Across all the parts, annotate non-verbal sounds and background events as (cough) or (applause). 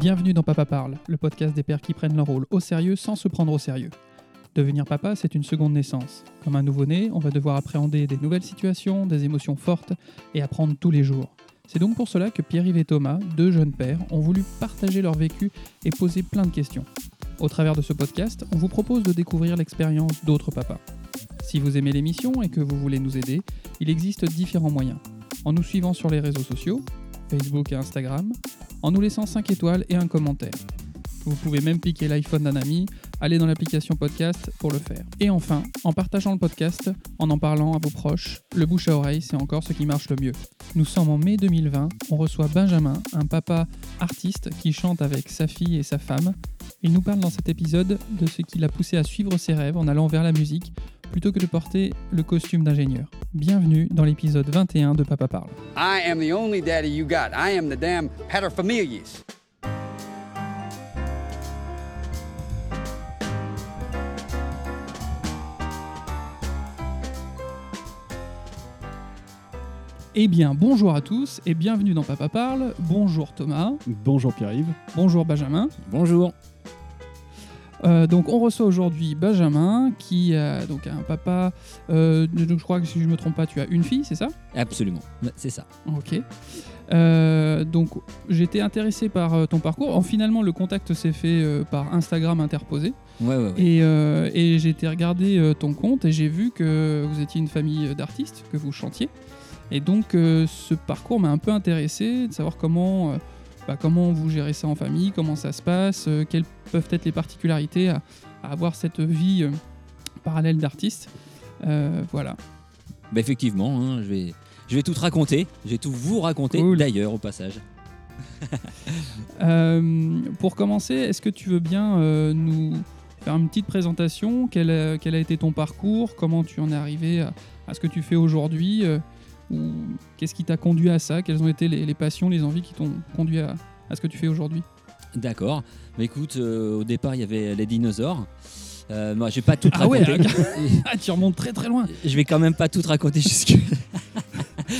Bienvenue dans Papa Parle, le podcast des pères qui prennent leur rôle au sérieux sans se prendre au sérieux. Devenir papa, c'est une seconde naissance. Comme un nouveau-né, on va devoir appréhender des nouvelles situations, des émotions fortes et apprendre tous les jours. C'est donc pour cela que Pierre-Yves et Thomas, deux jeunes pères, ont voulu partager leur vécu et poser plein de questions. Au travers de ce podcast, on vous propose de découvrir l'expérience d'autres papas. Si vous aimez l'émission et que vous voulez nous aider, il existe différents moyens. En nous suivant sur les réseaux sociaux, Facebook et Instagram, en nous laissant 5 étoiles et un commentaire. Vous pouvez même piquer l'iPhone d'un ami, aller dans l'application podcast pour le faire. Et enfin, en partageant le podcast, en en parlant à vos proches, le bouche à oreille, c'est encore ce qui marche le mieux. Nous sommes en mai 2020, on reçoit Benjamin, un papa artiste qui chante avec sa fille et sa femme. Il nous parle dans cet épisode de ce qui l'a poussé à suivre ses rêves en allant vers la musique plutôt que de porter le costume d'ingénieur. Bienvenue dans l'épisode 21 de Papa Parle. I am the only daddy you got. I am the damn paterfamilias. Eh bien, bonjour à tous et bienvenue dans Papa Parle. Bonjour Thomas, Bonjour Pierre-Yves. bonjour Benjamin. Bonjour. Euh, donc on reçoit aujourd'hui Benjamin qui a donc un papa, euh, donc je crois que si je me trompe pas, tu as une fille, c'est ça? Absolument, c'est ça. Ok. Euh, donc j'étais intéressé par ton parcours. En, finalement, le contact s'est fait par Instagram interposé. Ouais, ouais, ouais. Et, et j'ai été regarder euh, ton compte et j'ai vu que vous étiez une famille d'artistes, que vous chantiez. Et donc ce parcours m'a un peu intéressé de savoir comment, bah, comment vous gérez ça en famille, comment ça se passe, euh, quelles peuvent être les particularités à, à avoir cette vie euh, parallèle d'artiste? Euh, voilà. Bah, effectivement, hein, je, vais, je vais tout te raconter. Je vais tout vous raconter Cool. d'ailleurs au passage. (laughs) Euh, pour commencer, est-ce que tu veux bien euh, nous faire une petite présentation? Quel a, quel a été ton parcours? Comment tu en es arrivé à, à ce que tu fais aujourd'hui? Ou Qu'est-ce qui t'a conduit à ça? Quelles ont été les, les passions, les envies qui t'ont conduit à, à ce que tu fais aujourd'hui? D'accord. Mais écoute, euh, au départ, il y avait les dinosaures. Euh, moi, je vais pas tout Ah ouais, raconter. (laughs) Ah, tu remontes très très loin je vais quand même pas tout te raconter jusque. (laughs)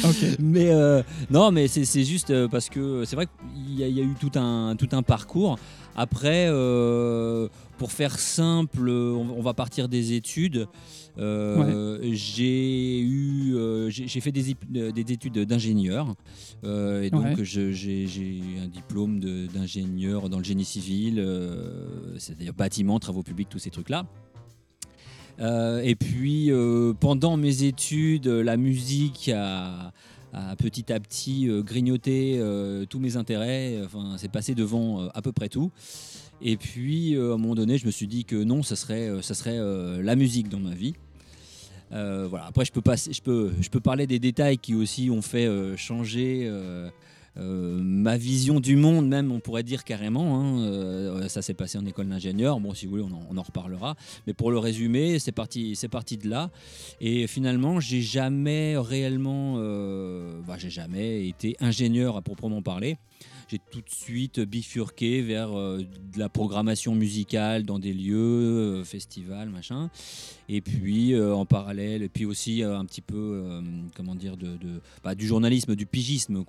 Ok. mais euh, non, mais c'est juste euh, parce que c'est vrai qu'il y, a- il y a eu tout un, tout un parcours. Après, euh, pour faire simple, on, on va partir des études. Euh, J'ai eu, euh, j'ai fait des, euh, des études d'ingénieur Euh, et donc Ouais. j'ai un diplôme d'ingénieur dans le génie civil, c'est-à-dire bâtiment, travaux publics, tous ces trucs-là. Et puis pendant mes études, la musique a, a petit à petit grignoté tous mes intérêts. Enfin, c'est passé devant à peu près tout. Et puis euh, à un moment donné, je me suis dit que non, ça serait, ça serait euh, la musique dans ma vie. Euh, voilà. Après, je peux, je, peux, je peux parler des détails qui aussi ont fait euh, changer euh, ma vision du monde, même, on pourrait dire carrément. hein. Ça s'est passé en école d'ingénieur. Bon, si vous voulez, on en, reparlera. Mais pour le résumer, c'est parti, c'est parti de là. Et finalement, j'ai jamais réellement, bah, j'ai jamais été ingénieur à proprement parler. J'ai tout de suite bifurqué vers euh, de la programmation musicale dans des lieux, euh, festivals, machin. Et puis euh, en parallèle, et puis aussi un petit peu, comment dire, de, de- bah, du journalisme, du pigisme,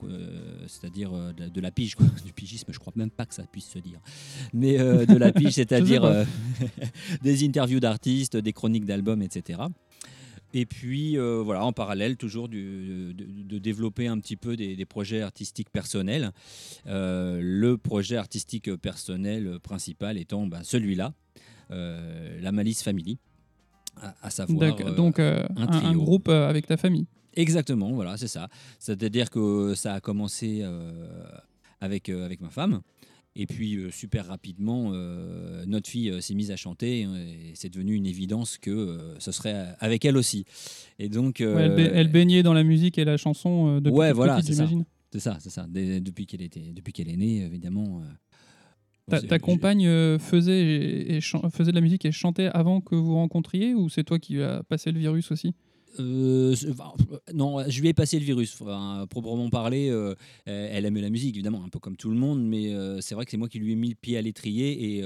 c'est-à-dire de, de la pige, quoi. (laughs) du pigisme. Je crois même pas que ça puisse se dire, mais de la pige, (laughs) c'est-à-dire (laughs) des interviews d'artistes, des chroniques d'albums, etc. Et puis euh, voilà, en parallèle, toujours du- de, de développer un petit peu des, des projets artistiques personnels. Euh, le projet artistique personnel principal étant bah, celui-là, euh, la Malice Family, à, à savoir. Donc un un, un trio. groupe avec ta famille. Exactement, voilà, c'est ça. C'est-à-dire que ça a commencé avec, avec ma femme. Et puis, euh, super rapidement, euh, notre fille euh, s'est mise à chanter hein, et c'est devenu une évidence que ce serait avec elle aussi. Et donc, Ouais, elle, ba- elle baignait dans la musique et la chanson depuis Ouais, voilà, c'est ça. c'est ça, ça. Dès- depuis qu'elle était, depuis qu'elle est née, évidemment. Ta, compagne faisait, et, faisait de la musique et chantait avant que vous rencontriez ou c'est toi qui as passé le virus aussi? Euh, non, je lui ai passé le virus. Enfin, proprement parler, euh, elle aimait la musique, évidemment, un peu comme tout le monde, mais euh, c'est vrai que c'est moi qui lui ai mis le pied à l'étrier et,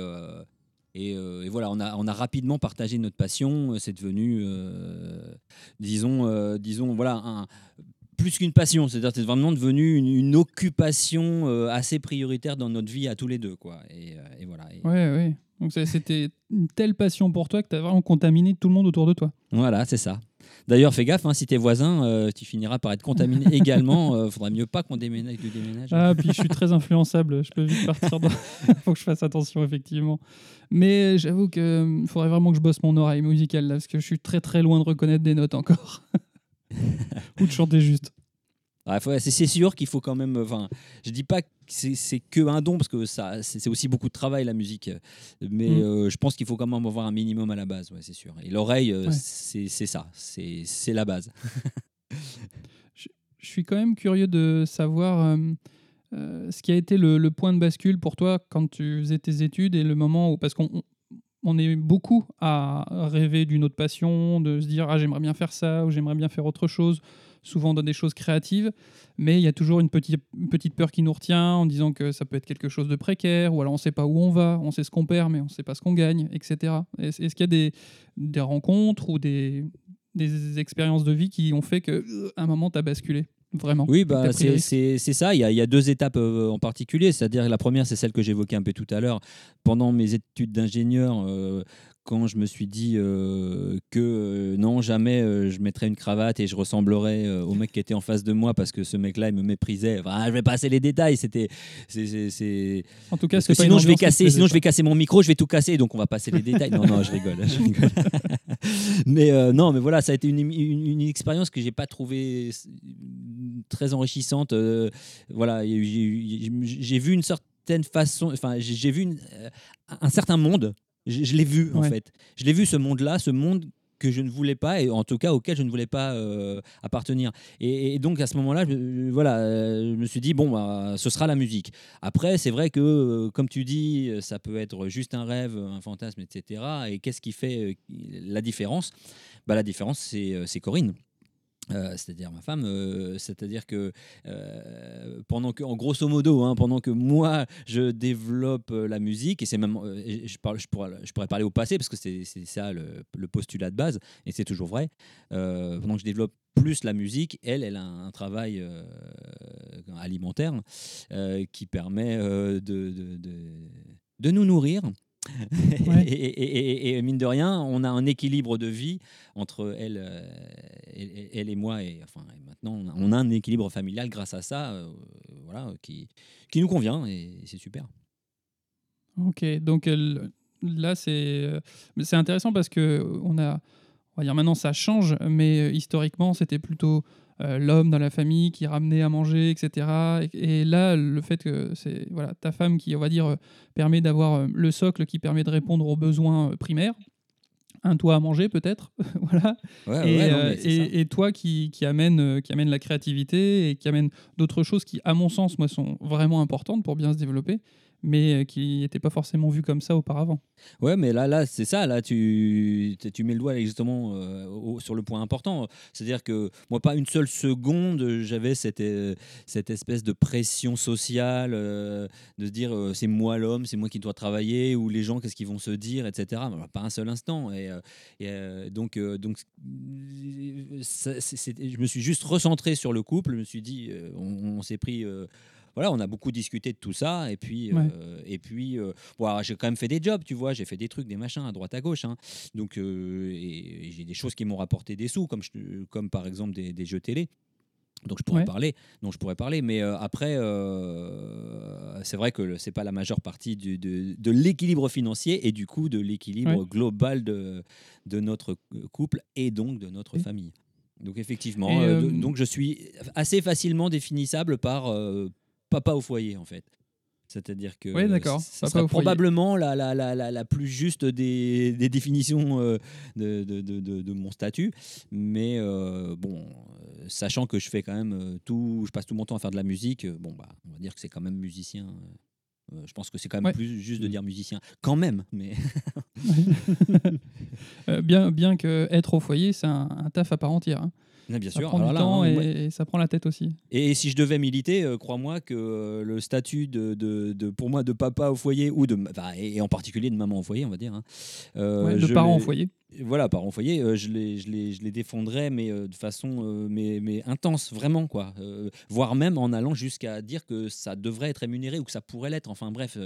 et, et voilà, on a, on a rapidement partagé notre passion. C'est devenu, disons, disons, voilà, un, plus qu'une passion, c'est-à-dire c'est vraiment devenu une, une occupation assez prioritaire dans notre vie à tous les deux, quoi. Et, et voilà. Et- Ouais, ouais. Donc c'était une telle passion pour toi que tu as vraiment contaminé tout le monde autour de toi. Voilà, c'est ça. D'ailleurs, fais gaffe, hein, si t'es voisin, euh, tu finiras par être contaminé (laughs) également. Euh, faudrait mieux pas qu'on déménage du déménage. Ah, puis je suis très influençable, je peux vite partir dans... (laughs) (laughs) faut que je fasse attention, effectivement. Mais j'avoue qu'il faudrait vraiment que je bosse mon oreille musicale, là, parce que je suis très très loin de reconnaître des notes encore. Ou de chanter juste. C'est c'est sûr qu'il faut quand même. Enfin, je dis pas que c'est que un don parce que ça, c'est aussi beaucoup de travail la musique. Mais Mm. euh, je pense qu'il faut quand même avoir un minimum à la base, ouais, c'est sûr. Et l'oreille, euh, Ouais. c'est ça, c'est la base. (laughs) Je suis quand même curieux de savoir euh, euh, ce qui a été le, le point de bascule pour toi quand tu faisais tes études et le moment où. Parce qu'on on- on est beaucoup à rêver d'une autre passion, de se dire ah, j'aimerais bien faire ça ou j'aimerais bien faire autre chose, souvent dans des choses créatives, mais il y a toujours une petite, une petite peur qui nous retient en disant que ça peut être quelque chose de précaire ou alors on ne sait pas où on va, on sait ce qu'on perd mais on ne sait pas ce qu'on gagne, etc. Est-ce qu'il y a des, des rencontres ou des, des expériences de vie qui ont fait que euh, un moment tu as basculé Vraiment? Oui, bah, c'est ça. Il y, a, il y a deux étapes euh, en particulier. C'est-à-dire la première, c'est celle que j'évoquais un peu tout à l'heure. Pendant mes études d'ingénieur, euh, quand je me suis dit euh, que euh, non, jamais euh, je mettrais une cravate et je ressemblerais au mec qui était en face de moi parce que ce mec-là, il me méprisait. Enfin, je vais passer les détails. C'était, c'est- En tout cas, parce que sinon je vais casser, sinon je vais casser mon micro, je vais tout casser, donc on va passer les détails. Non, non, je rigole, je rigole. (laughs) mais non, mais voilà, ça a été une, une, une expérience que j'ai pas trouvée très enrichissante. voilà, j'ai vu une certaine façon, enfin, j'ai j'ai vu une- euh, un certain monde. Je, je l'ai vu en fait. Je l'ai vu ce monde-là, ce monde que je ne voulais pas et en tout cas auquel je ne voulais pas euh, appartenir. Et, et donc à ce moment-là, je, voilà, euh, je me suis dit bon, bah, ce sera la musique. Après, c'est vrai que euh, comme tu dis, ça peut être juste un rêve, un fantasme, etc. Et qu'est-ce qui fait la différence? Bah, La différence, c'est Corinne. Euh, c'est-à-dire ma femme, euh, c'est-à-dire que euh, pendant que, en grosso modo, hein, pendant que moi je développe la musique, et c'est même, je, pourrais, je pourrais parler au passé parce que c'est ça le, postulat de base, et c'est toujours vrai. Pendant que je développe plus la musique, elle, elle a un travail alimentaire qui permet de- de nous nourrir. Ouais. (laughs) et, et- et- et mine de rien, on a un équilibre de vie entre elle, euh, elle, elle et moi. Et, enfin, maintenant, on a, on a un équilibre familial grâce à ça, euh, voilà, qui, qui nous convient et c'est super. Ok, donc euh, là c'est c'est intéressant parce que on a, on va dire maintenant ça change, mais historiquement c'était plutôt euh, l'homme dans la famille qui ramenait à manger, etc. Et, et là le fait que c'est voilà ta femme qui on va dire euh, permet d'avoir euh, le socle qui permet de répondre aux besoins primaires, un toit à manger peut-être, (laughs) voilà. Ouais, et, ouais, non, euh, mais c'est ça. et, et toi qui, qui, amène, qui amène la créativité et qui amène d'autres choses qui, à mon sens, moi, sont vraiment importantes pour bien se développer, mais euh, qui n'étaient pas forcément vues comme ça auparavant. Ouais, mais là, là c'est ça. Là, tu, tu- mets le doigt justement euh, sur le point important. C'est-à-dire que moi, pas une seule seconde, j'avais cette, euh, cette espèce de pression sociale de se dire c'est moi l'homme, c'est moi qui dois travailler, ou les gens, qu'est-ce qu'ils vont se dire, etc. Pas un seul instant. Et, donc, donc je me suis juste recentré sur le couple. Je me suis dit, on s'est pris. Voilà, on a beaucoup discuté de tout ça, et puis, Ouais. euh, et puis, euh, bon, j'ai quand même fait des jobs, tu vois, j'ai fait des trucs, des machins à droite à gauche, hein. donc euh, et, et j'ai des choses qui m'ont rapporté des sous, comme, je- comme par exemple des, des jeux télé. Donc je pourrais Ouais. parler, dont je pourrais parler, mais euh, après, euh, c'est vrai que c'est pas la majeure partie du- de, de l'équilibre financier et du coup de l'équilibre Ouais. global de, de notre couple et donc de notre famille. Donc effectivement, euh, donc je suis assez facilement définissable par papa au foyer en fait. C'est-à-dire que c- ça papa sera au foyer. probablement la, la, la, la, la plus juste des, des définitions euh, de, de, de, de- mon statut. Mais euh, bon, euh, sachant que je fais quand même euh, tout, je passe tout mon temps à faire de la musique, bon, bah, on va dire que c'est quand même musicien. euh, je pense que c'est quand même Ouais. plus juste de dire musicien. Quand même, mais (laughs) (laughs) bien, bien que être au foyer, c'est un, un taf à part entière. hein. Bien Ça sûr. prend alors du là, temps hein, et, ça prend la tête aussi. Et si je devais militer, euh, crois-moi que euh, le statut de, de, de- pour moi de papa au foyer ou de enfin, et, et en particulier de maman au foyer, on va dire. hein, euh, Ouais, de je parents au l'ai- foyer. Voilà, parents foyer, euh, je, les, je, les, je les défendrais, mais euh, de façon euh, mais, mais intense, vraiment, quoi. Euh, voire même en allant jusqu'à dire que ça devrait être rémunéré ou que ça pourrait l'être. Enfin bref,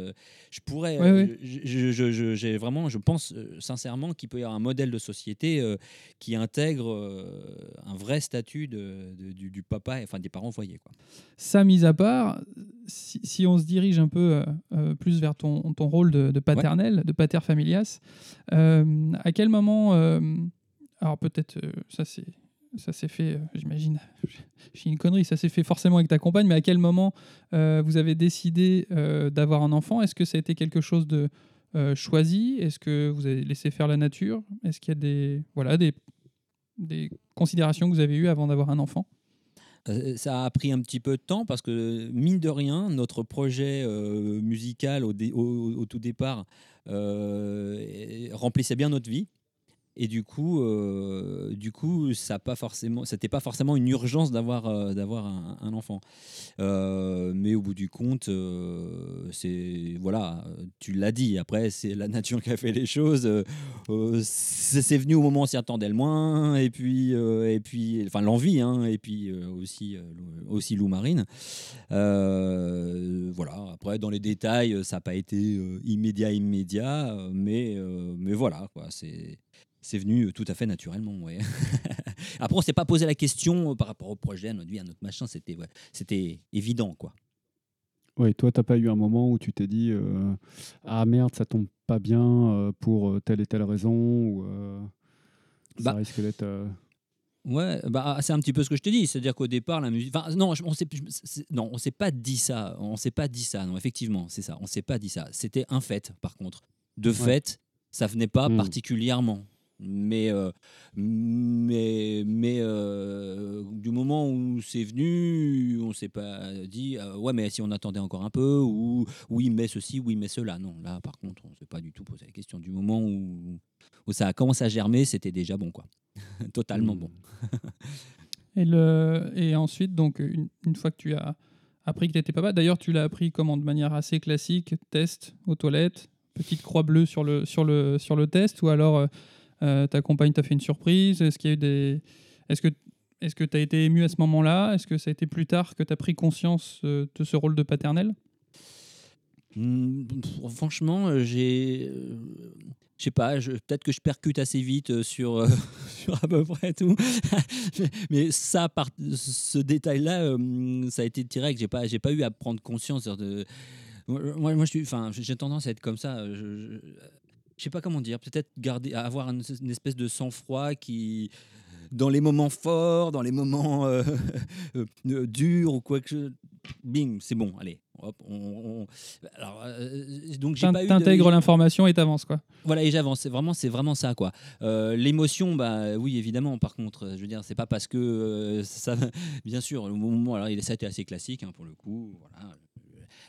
je pourrais. Ouais. je- j'ai vraiment, je pense sincèrement qu'il peut y avoir un modèle de société qui intègre un vrai statut de, de- du, du papa, enfin des parents foyer, quoi. Ça, mis à part, si, si on se dirige un peu plus vers ton, ton rôle de, de paternel, de pater familias, à quel moment, euh, alors peut-être euh, ça ça s'est fait, euh, j'imagine, (laughs) je suis une connerie, ça s'est fait forcément avec ta compagne, mais à quel moment euh, vous avez décidé d'avoir un enfant? Est-ce que ça a été quelque chose de choisi? Est-ce que vous avez laissé faire la nature? Est-ce qu'il y a des, voilà, des, des considérations que vous avez eues avant d'avoir un enfant? Ça a pris un petit peu de temps parce que, mine de rien, notre projet musical au, tout départ remplissait bien notre vie. Et du coup, euh, du coup, ça pas forcément, c'était pas forcément une urgence d'avoir euh, d'avoir un, enfant. Euh, mais au bout du compte, euh, c'est voilà, tu l'as dit. Après, c'est la nature qui a fait les choses. C'est venu au moment où on s'y attendait le moins. Et puis, et puis, enfin l'envie, hein, et puis aussi aussi Lou Marine. Voilà. Après, dans les détails, ça n'a pas été immédiat, immédiat, mais mais voilà, quoi. C'est c'est venu tout à fait naturellement. Ouais. (laughs) Après, on s'est pas posé la question euh, par rapport au projet, à notre vie, à notre machin. C'était ouais, c'était évident, quoi. Ouais, toi, t'as pas eu un moment où tu t'es dit euh, Ah merde, ça tombe pas bien euh, pour euh, telle et telle raison ou euh, ça Bah, risque d'être. euh, Ouais, bah, c'est un petit peu ce que je te dis, c'est-à-dire qu'au départ la musique, enfin non, on s'est, non, on s'est pas dit ça, on s'est pas dit ça, non, effectivement, c'est ça, on s'est pas dit ça. C'était un fait, par contre, de fait, ça venait pas Hmm. particulièrement, mais euh, mais mais euh, du moment où c'est venu, on s'est pas dit euh, ouais mais si on attendait encore un peu ou oui mais ceci, oui mais cela, non, là par contre on s'est pas du tout posé la question. Du moment où où ça a commencé à germer, c'était déjà bon quoi, (laughs) totalement hmm. bon. (laughs) Et, le, et ensuite, donc, une, une fois que tu as appris que tu étais papa, d'ailleurs, tu l'as appris comment? De manière assez classique, test aux toilettes, petite croix bleue sur le, sur le, sur le test, ou alors ta compagne t'a fait une surprise Est-ce qu'il y a eu des. Est-ce que est-ce que tu as été ému à ce moment-là? Est-ce que ça a été plus tard que tu as pris conscience euh, de ce rôle de paternel? Pff, Franchement, euh, j'ai. euh, Je sais pas, peut-être que je percute assez vite euh, sur, euh, (laughs) à peu près tout. (laughs) Mais- ça, ce détail-là, euh, ça a été direct. J'ai pas, j'ai pas eu à prendre conscience de. Moi, moi suis, enfin, j'ai tendance à être comme ça. Je sais pas comment dire. Peut-être garder, avoir une, une espèce de sang-froid qui, dans les moments forts, dans les moments euh, (laughs) euh, durs ou quoi que je, bing, c'est bon. Allez, hop, on. on- Alors, euh, donc j'ai pas de- T'intègres l'information et t'avances, quoi. voilà, et j'avance. C'est vraiment, c'est vraiment ça, quoi. Euh, L'émotion, bah oui, évidemment. Par contre, euh, je veux dire, c'est pas parce que euh, ça, bien sûr, le moment, alors il ça a été assez classique hein, pour le coup. Voilà,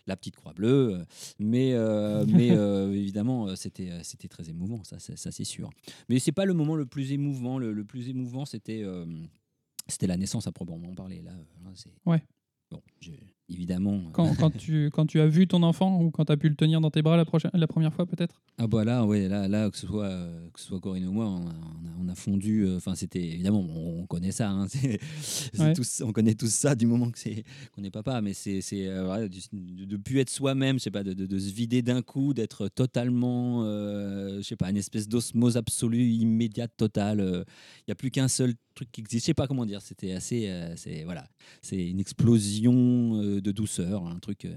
la petite croix bleue, euh, mais euh, (laughs) mais euh, évidemment, c'était c'était très émouvant, ça, ça, ça, c'est sûr. Mais c'est pas le moment le plus émouvant. Le, le plus émouvant, c'était c'était la naissance à proprement parler. Là, c'est Ouais. Bon, évidemment. Quand, (laughs) quand, tu, quand tu as vu ton enfant ou quand tu as pu le tenir dans tes bras la, prochaine, la première fois, peut-être? Ah bah là, ouais, là, là, que ce soit, euh, que ce soit Corinne ou moi, on a, on a- on a fondu. euh, Enfin, c'était évidemment, on, on connaît ça. hein, (laughs) Ouais. tous- on connaît tous ça du moment que c'est qu'on n'est papa. Mais c'est, euh, de, de plus être soi-même, pas, de- de se vider d'un coup, d'être totalement, euh, je sais pas, une espèce d'osmose absolue, immédiate, totale. Il n'y a plus qu'un seul truc qui existe. Je sais pas comment dire. C'était assez, euh, c'est voilà, c'est une explosion euh, de douceur, un truc euh,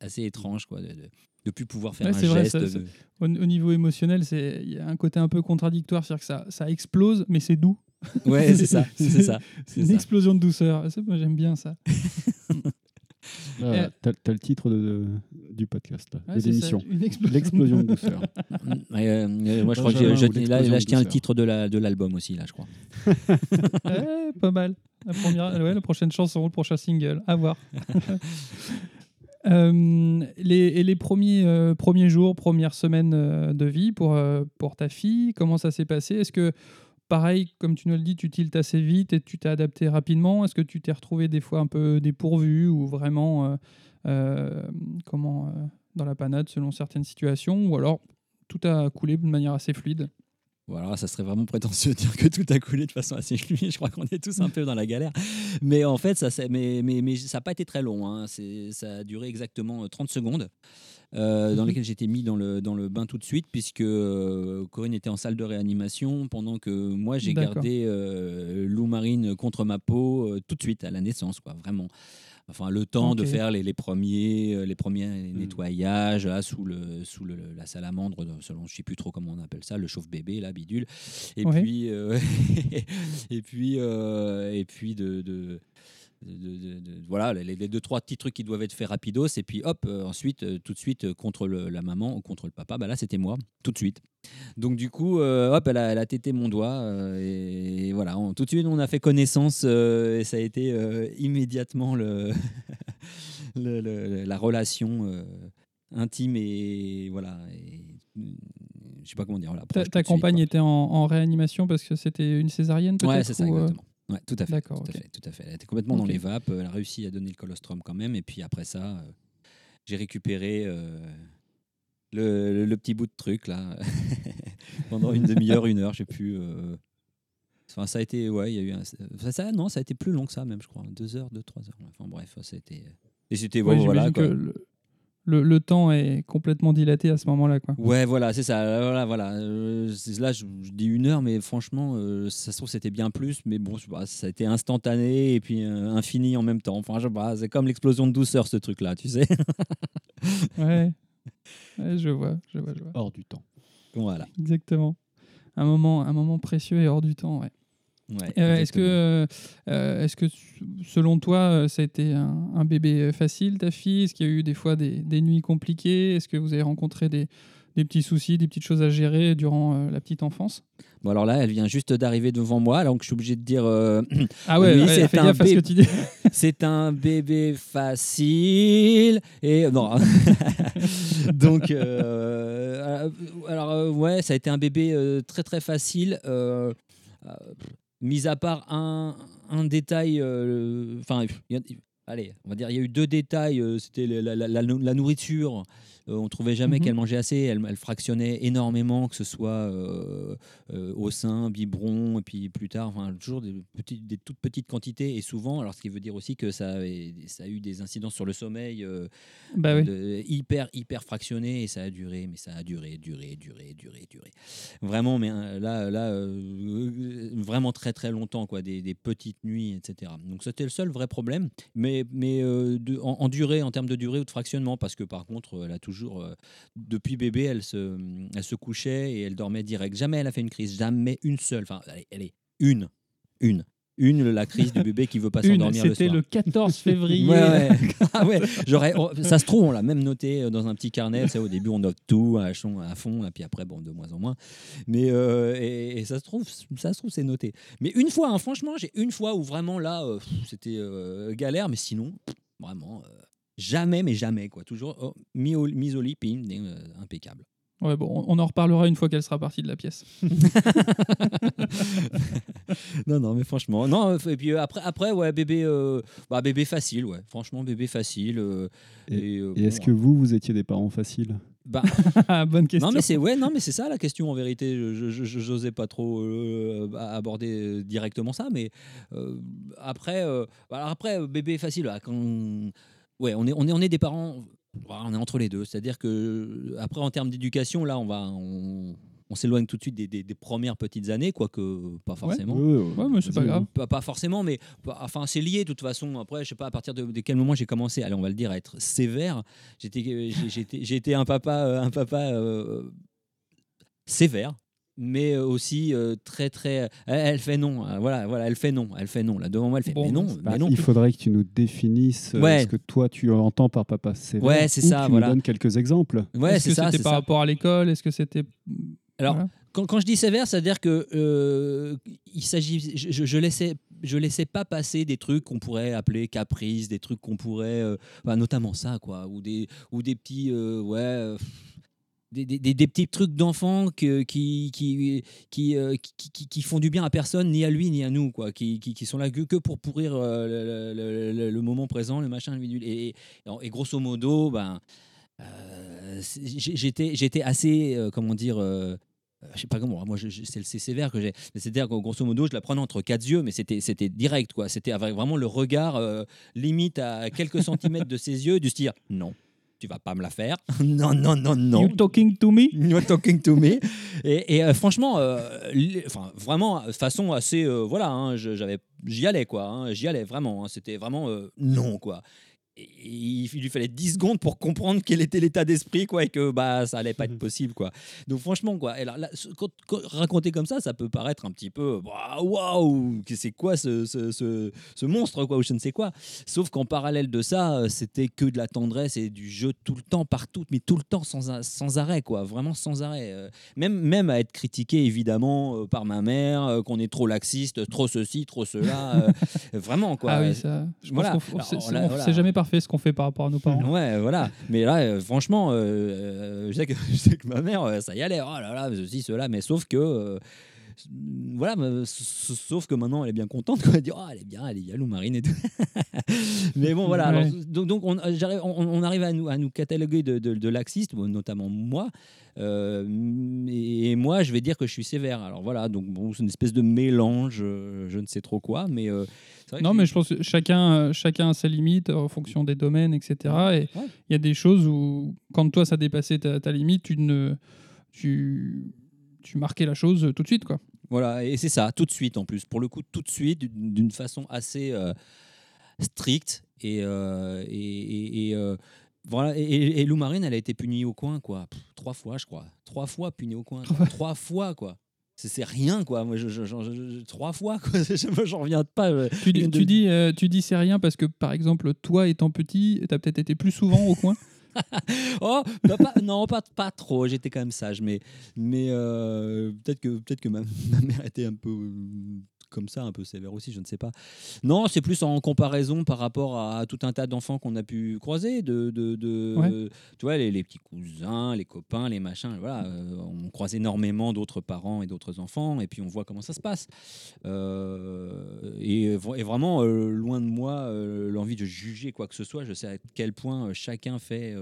assez étrange, quoi, de, de, de plus pouvoir faire Ouais, un c'est vrai, geste. ça- de- au, au niveau émotionnel, c'est- il y a un côté un peu contradictoire, c'est-à-dire que ça, ça explose, mais c'est doux. Ouais, c'est ça, (laughs) c'est ça. C'est une ça. explosion de douceur. Moi, j'aime bien ça. (laughs) Euh, t'as, t'as le titre de, de- du podcast, là, Ouais. L'explosion de (laughs) douceur. Mm, ouais, euh, moi, je crois que je- là, je tiens le titre de la- de l'album aussi, là, je crois. (laughs) Ouais, pas mal. La, première, ouais, la prochaine chanson, le prochain single. À voir. (laughs) Euh, les, et les premiers, euh, premiers jours, premières semaines euh, de vie pour, euh, pour ta fille, comment ça s'est passé? Est-ce que, pareil, comme tu nous le dis, tu tiltes assez vite et tu t'es adapté rapidement Est-ce que tu t'es retrouvé des fois un peu dépourvu ou vraiment euh, euh, comment, euh, dans la panade selon certaines situations Ou alors tout a coulé de manière assez fluide? Voilà, ça serait vraiment prétentieux de dire que tout a coulé de façon assez fluide. Je crois qu'on est tous un peu dans la galère. Mais en fait, ça, c'est- mais, mais, mais n'a pas été très long. hein. Ça a duré exactement euh, 30 secondes. Euh, dans lesquelles j'étais mis dans le, dans le bain tout de suite, puisque euh, Corinne était en salle de réanimation, pendant que moi j'ai gardé euh, Lou Marine contre ma peau tout de suite à la naissance, quoi, vraiment. Enfin, le temps de faire les, les premiers, les premiers nettoyages là, sous, le, sous le, la salamandre, selon je sais plus trop comment on appelle ça, le chauffe-bébé, la bidule. Et Ouais. puis, euh, (laughs) et puis, euh, et puis de, de- de- de- de- voilà, les, les deux trois petits trucs qui doivent être faits rapidos. Et puis hop, euh, ensuite, euh, tout de suite euh, contre le- la maman ou contre le papa. Bah là, c'était moi, tout de suite. Donc du coup, hop, elle a, elle a tété mon doigt et, voilà, on- tout de suite on a fait connaissance et ça a été immédiatement (laughs) le, le- le- la relation intime et voilà. Et, je sais pas comment dire. Voilà, Ta, suite, compagne était en, en réanimation parce que c'était une césarienne peut-être Ouais, c'est ça, exactement. Ouais, tout à fait. D'accord, tout, ok. à fait tout à fait. Elle était complètement dans les vapes. Elle a réussi à donner le colostrum quand même. Et puis après ça, euh, j'ai récupéré euh, le, le- le petit bout de truc là (laughs) pendant une demi-heure, une heure, plus. euh. Enfin, ça a été, ouais, il y a eu un. Ça, ça- non, ça a été plus long que ça même, je crois, deux heures, deux, trois heures. Enfin bref, ça a été. Et c'était ouais, voilà. quoi. que le, le- le temps est complètement dilaté à ce moment-là. Quoi. Ouais, voilà, c'est ça. Voilà, voilà. Euh, là, je, je dis une heure, mais franchement, euh, ça se trouve, c'était bien plus. Mais bon, ça a été instantané et puis euh, infini en même temps. Enfin, je pas, c'est comme l'explosion de douceur, ce truc-là, tu sais. (laughs) Ouais. Ouais, je vois, je vois, je vois. Hors du temps. voilà. Exactement. Un moment, un moment précieux et hors du temps. Ouais. Ouais, Euh, est-ce que, euh, est-ce que selon toi, euh, ça a été un, un bébé facile, ta fille? Est-ce qu'il y a eu des fois des, des nuits compliquées? Est-ce que vous avez rencontré des, des petits soucis, des petites choses à gérer durant euh, la petite enfance? Bon, alors là, elle vient juste d'arriver devant moi, donc je suis obligé de dire euh, (coughs) Ah ouais, Oui, ouais, c'est un bébé. (laughs) c'est un bébé facile. Et non. (laughs) Donc, euh, alors, ouais, ça a été un bébé très très facile. Mis à part un, détail, euh, enfin, allez, on va dire, il y a eu deux détails. euh, C'était la nourriture. Euh, on trouvait jamais Mhm. qu'elle mangeait assez. Elle, elle fractionnait énormément, que ce soit euh, euh, au sein, biberon, et puis plus tard, enfin, toujours des, petites, des toutes petites quantités. Et souvent, alors ce qui veut dire aussi que ça, avait- ça a eu des incidences sur le sommeil euh, bah oui. de- hyper, hyper fractionné. Et ça a duré, mais ça a duré, duré, duré, duré, duré. Vraiment, mais hein, là, là euh, vraiment très, très longtemps, quoi, des, des petites nuits, etc. Donc c'était le seul vrai problème, mais, mais euh, de- en, en durée, en termes de durée ou de fractionnement, parce que par contre, elle a toujours, euh, depuis bébé, elle se, elle se couchait et elle dormait direct. Jamais elle a fait une crise, jamais une seule. Enfin, allez, elle est une, une. Une, la crise du (laughs) bébé qui veut pas s'endormir le c'était soir. le 14 (laughs) février. Ouais, ouais. (laughs) Ah ouais. J'aurais, ça se trouve, on l'a même noté euh, dans un petit carnet. Sais, au début, on note tout à fond, à fond, et puis après, bon, de moins en moins. Mais euh, et, et ça se trouve, ça se trouve, c'est noté. Mais une fois, hein, franchement, j'ai une fois où vraiment là, euh, c'était euh, galère, mais sinon, vraiment, jamais, mais jamais, quoi. Toujours oh, mis, au, mis au lit, euh, impeccable. Ouais, bon, on en reparlera une fois qu'elle sera partie de la pièce. (laughs) non, non, mais franchement, non. Et puis euh, après, après, ouais, bébé, euh, bah, bébé facile, ouais. Franchement, bébé facile. euh, Et- euh, Et est-ce bon, que vous, vous étiez des parents faciles? Bah, Ah, (laughs) Bonne question. Non mais c'est ouais non mais c'est ça la question en vérité je j'osais pas trop euh, aborder euh, directement ça mais euh, après euh, alors après euh, bébé facile là, quand ouais on est on est on est des parents on est entre les deux c'est à dire que après en termes d'éducation là on va on, on s'éloigne tout de suite des, des- des premières petites années quoique pas forcément Ouais, Ouais, mais c'est pas grave. pas, pas forcément, mais pas- enfin c'est lié de toute façon. Après, je sais pas à partir de, de quel moment j'ai commencé. Allez, on va le dire à être sévère. J'étais, j'ai, j'ai été, j'ai été un papa, euh, un papa euh, sévère, mais aussi euh, très très. Elle, elle fait non. euh, Voilà, voilà, elle fait non. Elle fait non. Là devant moi, elle fait Bon, mais non, c'est mais non. il faudrait que tu nous définisses euh, Ouais. ce que toi tu entends par papa sévère. Ouais, c'est ou ça, que Tu voilà. nous donnes quelques exemples. Ouais, Est-ce c'est que ça. c'était c'est par ça. rapport à l'école? Est-ce que c'était. Alors, Voilà. quand, quand je dis sévère, c'est-à-dire que euh, il s'agit, je, je- je laissais, je laissais pas passer des trucs qu'on pourrait appeler caprices, des trucs qu'on pourrait, euh, bah, notamment ça, quoi, ou des, ou des petits, euh, ouais. Euh, des, des- des- petits trucs d'enfants qui, qui, qui, euh, qui, qui- qui font du bien à personne, ni à lui, ni à nous, quoi, qui, sont là que, pour pourrir euh, le, le- le- le moment présent, le machin, le bidule. Et, et, et grosso modo, ben, euh, j'étais, assez, euh, comment dire, euh, euh, je sais pas comment, moi c'est c'est sévère que j'ai. C'est-à-dire que grosso modo, je la prenais entre quatre yeux, mais c'était direct quoi. C'était vraiment le regard euh, limite à quelques centimètres de ses yeux, du style non, tu vas pas me la faire. (laughs) non, non, non, non. You talking to me? (laughs) You're talking to me. Et, et, euh, franchement, euh, enfin vraiment, de façon assez, euh, voilà, hein, j'avais, j'y allais quoi, hein, j'y allais vraiment. hein, C'était vraiment euh, non quoi. Et il, lui fallait 10 secondes pour comprendre quel était l'état d'esprit quoi et que bah ça allait pas être (laughs) possible quoi. Donc franchement quoi. Alors, là, ce- quand- quand- raconter comme ça, ça peut paraître un petit peu bah, waouh, c'est quoi ce, ce, ce- ce monstre quoi ou je ne sais quoi. Sauf qu'en parallèle de ça, euh, c'était que de la tendresse et du jeu tout le temps, partout, mais tout le temps sans, sans arrêt, quoi, vraiment sans arrêt. Euh, Même, même à être critiqué évidemment euh, par ma mère, qu'on est trop laxiste, trop ceci, trop cela, (laughs) vraiment quoi. Ah oui, ça. Je Voilà. pense qu'on c'est- là, parfait ce qu'on fait par rapport à nos parents. Ouais, voilà. Mais là, euh, franchement, euh, euh, je, sais que, (laughs) je sais que ma mère, ça y allait. Oh là là, ceci, cela. Mais sauf que. Euh, voilà, s- sauf que maintenant elle est bien contente, quoi. Elle dit, oh, elle est bien, elle est bien, Lou Marine et tout. (laughs) mais bon, voilà. alors, donc, donc on, j'arrive- on, on arrive à nous, à nous cataloguer de, de, de laxistes, notamment moi. Euh, et, et moi, je vais dire que je suis sévère. Alors voilà, donc bon, c'est une espèce de mélange, euh, je ne sais trop quoi, mais. euh, vrai Non, mais je pense que chacun, euh, chacun a ses limites en fonction des domaines, etc. Et Ouais. il y a des choses où, quand toi, ça dépassait ta, ta limite, tu, ne, tu, tu marquais la chose tout de suite. Quoi. Voilà, et c'est ça, tout de suite en plus. Pour le coup, tout de suite, d'une façon assez euh, stricte. Et, euh, et, euh, voilà, et, Lou Marine, elle a été punie au coin, quoi. Pff, trois fois, je crois. Trois fois punie au coin. quoi. (laughs) trois fois, quoi. C'est- rien, quoi. Moi, je, trois fois, quoi. (laughs) J'en reviens pas. Tu, tu dis, tu dis c'est rien parce que, par exemple, toi étant petit, tu as peut-être été plus souvent au coin? (laughs) Oh, bah, pas- non, pas, pas trop. J'étais quand même sage, mais, mais euh, peut-être que, peut que (laughs) ma, mère était un peu euh, comme ça, un peu sévère aussi, je ne sais pas. Non, c'est plus en comparaison par rapport à tout un tas d'enfants qu'on a pu croiser, de, de, de- Ouais. tu vois, les, les petits cousins, les copains, les machins. Voilà, euh, on croise énormément d'autres parents et d'autres enfants, et puis on voit comment ça se passe. Euh, et, vra- et vraiment, euh, loin de moi, l'envie de juger quoi que ce soit. Je sais à quel point chacun fait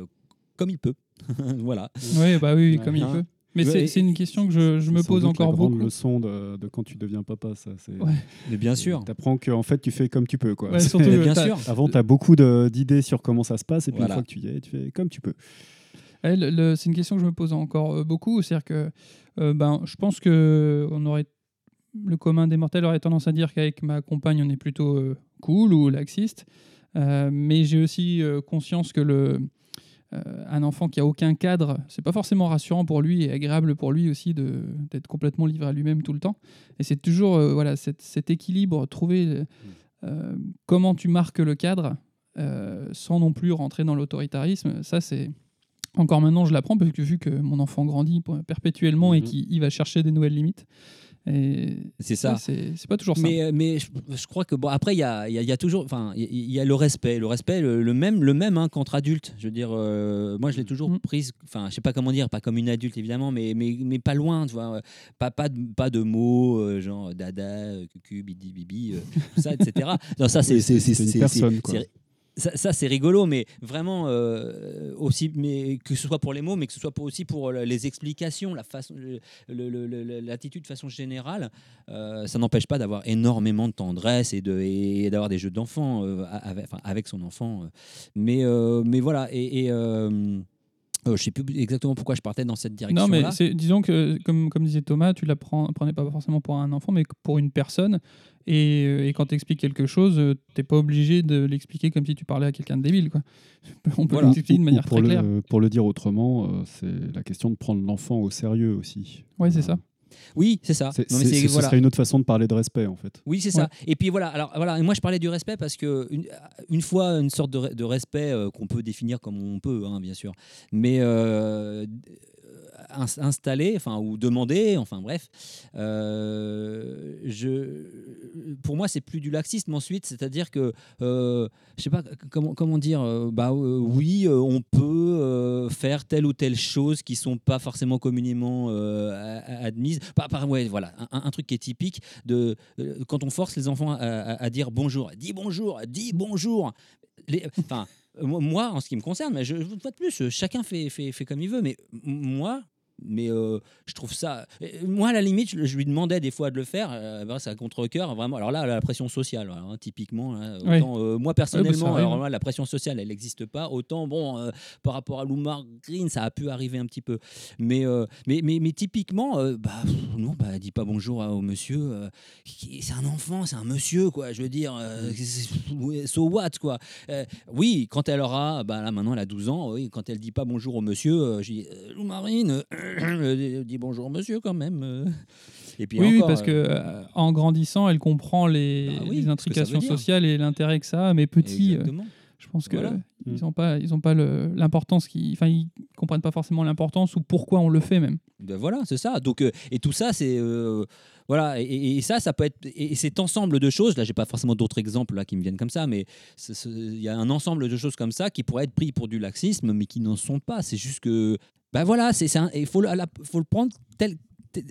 comme il peut. (laughs) voilà. Oui, bah oui, Ouais. comme il Hein. peut. Mais Ouais, c'est c'est une question que je, je me C'est pose encore la grande beaucoup. leçon de, de quand tu deviens papa, ça. C'est, Ouais. Mais bien sûr. Tu apprends qu'en fait, tu fais comme tu peux. Quoi. Ouais, C'est- surtout, bien sûr. Avant, tu as beaucoup d'idées sur comment ça se passe, et puis Voilà. une fois que tu y es, tu fais comme tu peux. Le- c'est une question que je me pose encore euh, beaucoup. C'est-à-dire que euh, ben, je pense que on aurait, le commun des mortels aurait tendance à dire qu'avec ma compagne, on est plutôt euh, cool ou laxiste. Euh, mais j'ai aussi euh, conscience que le, euh, un enfant qui a aucun cadre, c'est pas forcément rassurant pour lui et agréable pour lui aussi de- d'être complètement livré à lui-même tout le temps. Et c'est toujours euh, voilà, cet, cet équilibre, trouver euh, comment tu marques le cadre sans non plus rentrer dans l'autoritarisme. Ça, c'est encore maintenant, je l'apprends parce que vu que mon enfant grandit perpétuellement et Mhm. qu'il il va chercher des nouvelles limites. C'est ça. c'est c'est pas toujours ça. Mais, euh, mais je, je crois que bon après il y a, il y a- y a toujours enfin il y, a- il y a le respect le respect le, le même le même hein, qu'entre adultes je veux dire euh, moi je l'ai toujours Mm. prise enfin je sais pas comment dire pas comme une adulte évidemment mais mais, mais pas loin tu vois pas pas de, pas de mots euh, genre dada euh, cucu bidi bibi euh, tout ça etc (laughs) non ça c'est c'est- personne, quoi. Ça, c'est rigolo, mais vraiment euh, aussi, mais que ce soit pour les mots, mais que ce soit aussi pour euh, les explications, la façon, l'attitude de façon générale. euh, ça n'empêche pas d'avoir énormément de tendresse et d'avoir des jeux d'enfant euh, avec, son enfant. Mais mais voilà et, euh, je sais plus exactement pourquoi je partais dans cette direction. Non, mais là. c'est- disons que, comme, comme disait Thomas, tu la prends- prenais pas forcément pour un enfant, mais pour une personne. Et, euh, et quand tu expliques quelque chose, euh, t'es pas obligé de l'expliquer comme si tu parlais à quelqu'un de débile. Quoi. (laughs) On peut Voilà. l'expliquer de manière pour très le, claire. Pour le dire autrement, euh, c'est la question de prendre l'enfant au sérieux aussi. Ouais, c'est ça. Oui, c'est ça. C'est, Non, mais c'est- c'est- ce serait une autre façon de parler de respect, en fait. Oui, c'est ça. Et puis voilà, alors voilà, et moi je parlais du respect parce que une, une fois une sorte de respect euh, qu'on peut définir comme on peut, hein, bien sûr, mais euh, ins- installer, enfin ou demander, enfin bref, euh, je, pour moi c'est plus du laxisme ensuite, c'est-à-dire que euh, je sais pas comment comment dire, euh, bah euh, oui, on peut faire telle ou telle chose qui sont pas forcément communément admises. Par, par- ouais, voilà, un, truc qui est typique de quand on force les enfants à, dire bonjour, dis bonjour, dis bonjour. Enfin, moi- en ce qui me concerne, mais je, une fois de plus, chacun fait, fait, fait comme il veut, mais moi, mais euh, je trouve ça. euh, Moi, à la limite, je, je lui demandais des fois de le faire. Euh, ben, c'est à contre-cœur, vraiment. Alors là, la pression sociale, hein, typiquement. hein, euh, moi, personnellement, alors, moi, la pression sociale, elle n'existe pas. Autant, bon, euh, par rapport à Loumar Green, ça a pu arriver un petit peu. Mais, euh, mais, mais, mais typiquement, euh, bah, pff, non, bah, dis pas bonjour à- au monsieur. euh, c'est un enfant, c'est un monsieur, quoi. Je veux dire, euh, ouais, so what, quoi. Euh, oui, quand elle aura, bah, là maintenant elle a 12 ans, oui, quand elle dit pas bonjour au monsieur, euh, je dis euh, Lou Marine, (coughs) dis bonjour monsieur quand même. Et puis Oui, parce que euh, en grandissant, elle comprend les, Bah oui, les intrications sociales et l'intérêt que ça a. Mais petit, euh, exactement. je pense que Voilà. ils Mm. n'ont pas, ils ont pas l'importance qui, enfin, ils comprennent pas forcément l'importance ou pourquoi on le fait même. Ben voilà, c'est ça. Donc, euh, et tout ça, c'est euh, voilà, et, et- ça, ça peut être, et et cet ensemble de choses. Là, j'ai pas forcément d'autres exemples là qui me viennent comme ça, mais il y a un ensemble de choses comme ça qui pourraient être pris pour du laxisme, mais qui n'en sont pas. C'est juste que, ben voilà, c'est il faut le, la- faut le prendre tel.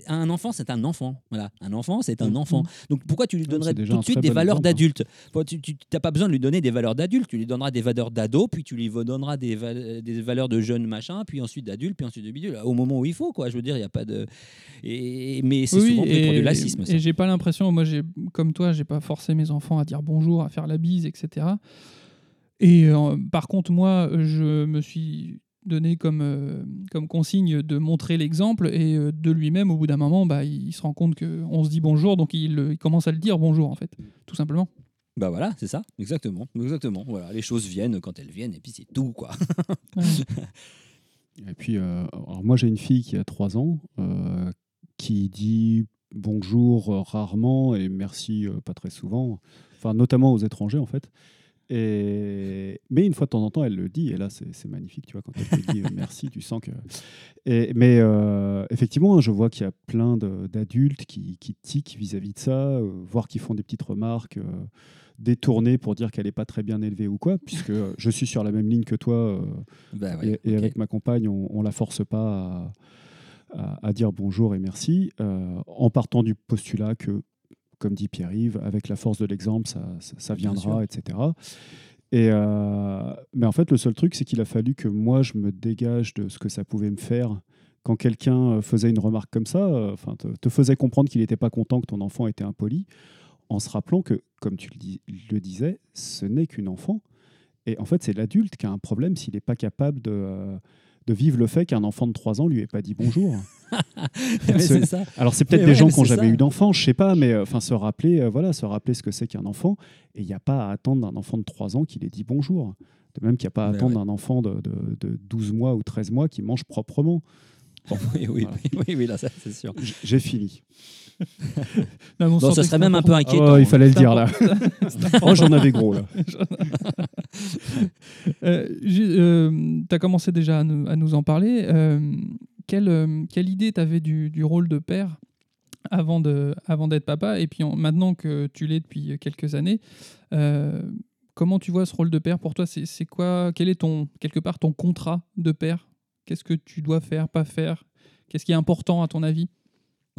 Un enfant, c'est un enfant. Voilà, un enfant, c'est un Mhm. enfant. Donc pourquoi tu lui donnerais tout de suite des valeurs hein. d'adulte? Tu n'as pas besoin de lui donner des valeurs d'adulte. Tu lui donneras des valeurs d'ado, puis tu lui donneras des, val- des valeurs de jeune machin, puis ensuite d'adulte, puis ensuite de bidule. Au moment où il faut, quoi. Je veux dire, il n'y a pas de. Et, mais c'est Oui, souvent et, du lacisme. ça. et j'ai pas l'impression, moi, j'ai, comme toi, j'ai pas forcé mes enfants à dire bonjour, à faire la bise, etc. Et euh, par contre, moi, je me suis donné comme, euh, comme consigne de montrer l'exemple et euh, de lui-même, au bout d'un moment, bah, il, se rend compte qu'on se dit bonjour, donc il, euh, il commence à le dire bonjour, en fait, tout simplement. Bah voilà, c'est ça, exactement, exactement. Voilà, les choses viennent quand elles viennent, et puis c'est tout, quoi. Et puis, euh, alors moi j'ai une fille qui a 3 ans euh, qui dit bonjour rarement et merci euh, pas très souvent, enfin notamment aux étrangers en fait. Et... Mais une fois de temps en temps, elle le dit, et là c'est magnifique, tu vois, quand elle te dit euh, merci, tu sens que. Et, mais euh, effectivement, hein, je vois qu'il y a plein d'adultes qui, qui tiquent vis-à-vis de ça, euh, voire qui font des petites remarques euh, détournées pour dire qu'elle n'est pas très bien élevée ou quoi, puisque je suis sur la même ligne que toi. Bah ouais, et, avec ma compagne, on, on la force pas à, à- à dire bonjour et merci, en partant du postulat que, comme dit Pierre-Yves, avec la force de l'exemple, ça, ça, viendra, etc. Et euh, mais en fait, le seul truc, c'est qu'il a fallu que moi, je me dégage de ce que ça pouvait me faire quand quelqu'un euh, faisait une remarque comme ça, euh, enfin, te, te faisait comprendre qu'il n'était pas content que ton enfant était impoli, en se rappelant que, comme tu le, dis- le disais, ce n'est qu'une enfant. Et en fait, c'est l'adulte qui a un problème s'il n'est pas capable de, euh, de vivre le fait qu'un enfant de 3 ans lui ait pas dit bonjour. (laughs) Mais c'est ça. Alors, c'est peut-être des ouais, gens qui n'ont jamais ça. eu d'enfant, je sais pas, mais euh, enfin se rappeler, euh, voilà, se rappeler ce que c'est qu'un enfant. Et il n'y a pas à attendre d'un enfant de 3 ans qu'il ait dit bonjour. De même qu'il n'y a pas à attendre ouais. d'un enfant de, de- de 12 mois ou 13 mois qui mange proprement. Bon, (laughs) Oui, oui, Voilà. oui, oui, oui, là, ça, c'est sûr. J'ai fini. Non, mais on Non, sentait ça serait même un peu inquiétant. ouais, il hein. fallait le C'est dire là. Oh, (laughs) j'en avais gros là. Euh, tu as commencé déjà à nous, en parler. Euh, quelle, euh, idée tu avais du, rôle de père avant d'être papa Et puis en- maintenant que tu l'es depuis quelques années, euh, comment tu vois ce rôle de père pour toi? C'est quoi Quel est ton, quelque part ton contrat de père? Qu'est-ce que tu dois faire, pas faire? Qu'est-ce qui est important à ton avis?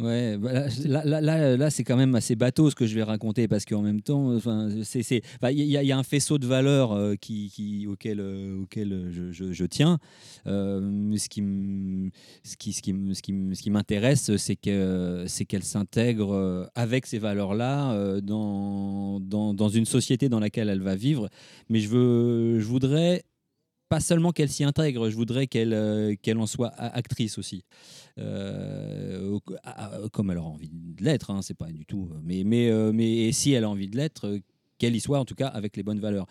Ouais, là, là, là, c'est quand même assez bateau ce que je vais raconter parce qu'en même temps, il y, a- un faisceau de valeurs euh, qui, auquel, euh, auquel je, je- je tiens. Euh, ce qui, ce qui, m'intéresse, c'est que, c'est qu'elle s'intègre avec ces valeurs-là dans, dans, dans une société dans laquelle elle va vivre. Mais je veux, je voudrais pas seulement qu'elle s'y intègre, je voudrais qu'elle euh, qu'elle en soit actrice aussi. Euh, comme elle aura envie de l'être, hein, c'est pas du tout. Mais, mais, euh, mais si elle a envie de l'être, euh, qu'elle y soit en tout cas avec les bonnes valeurs.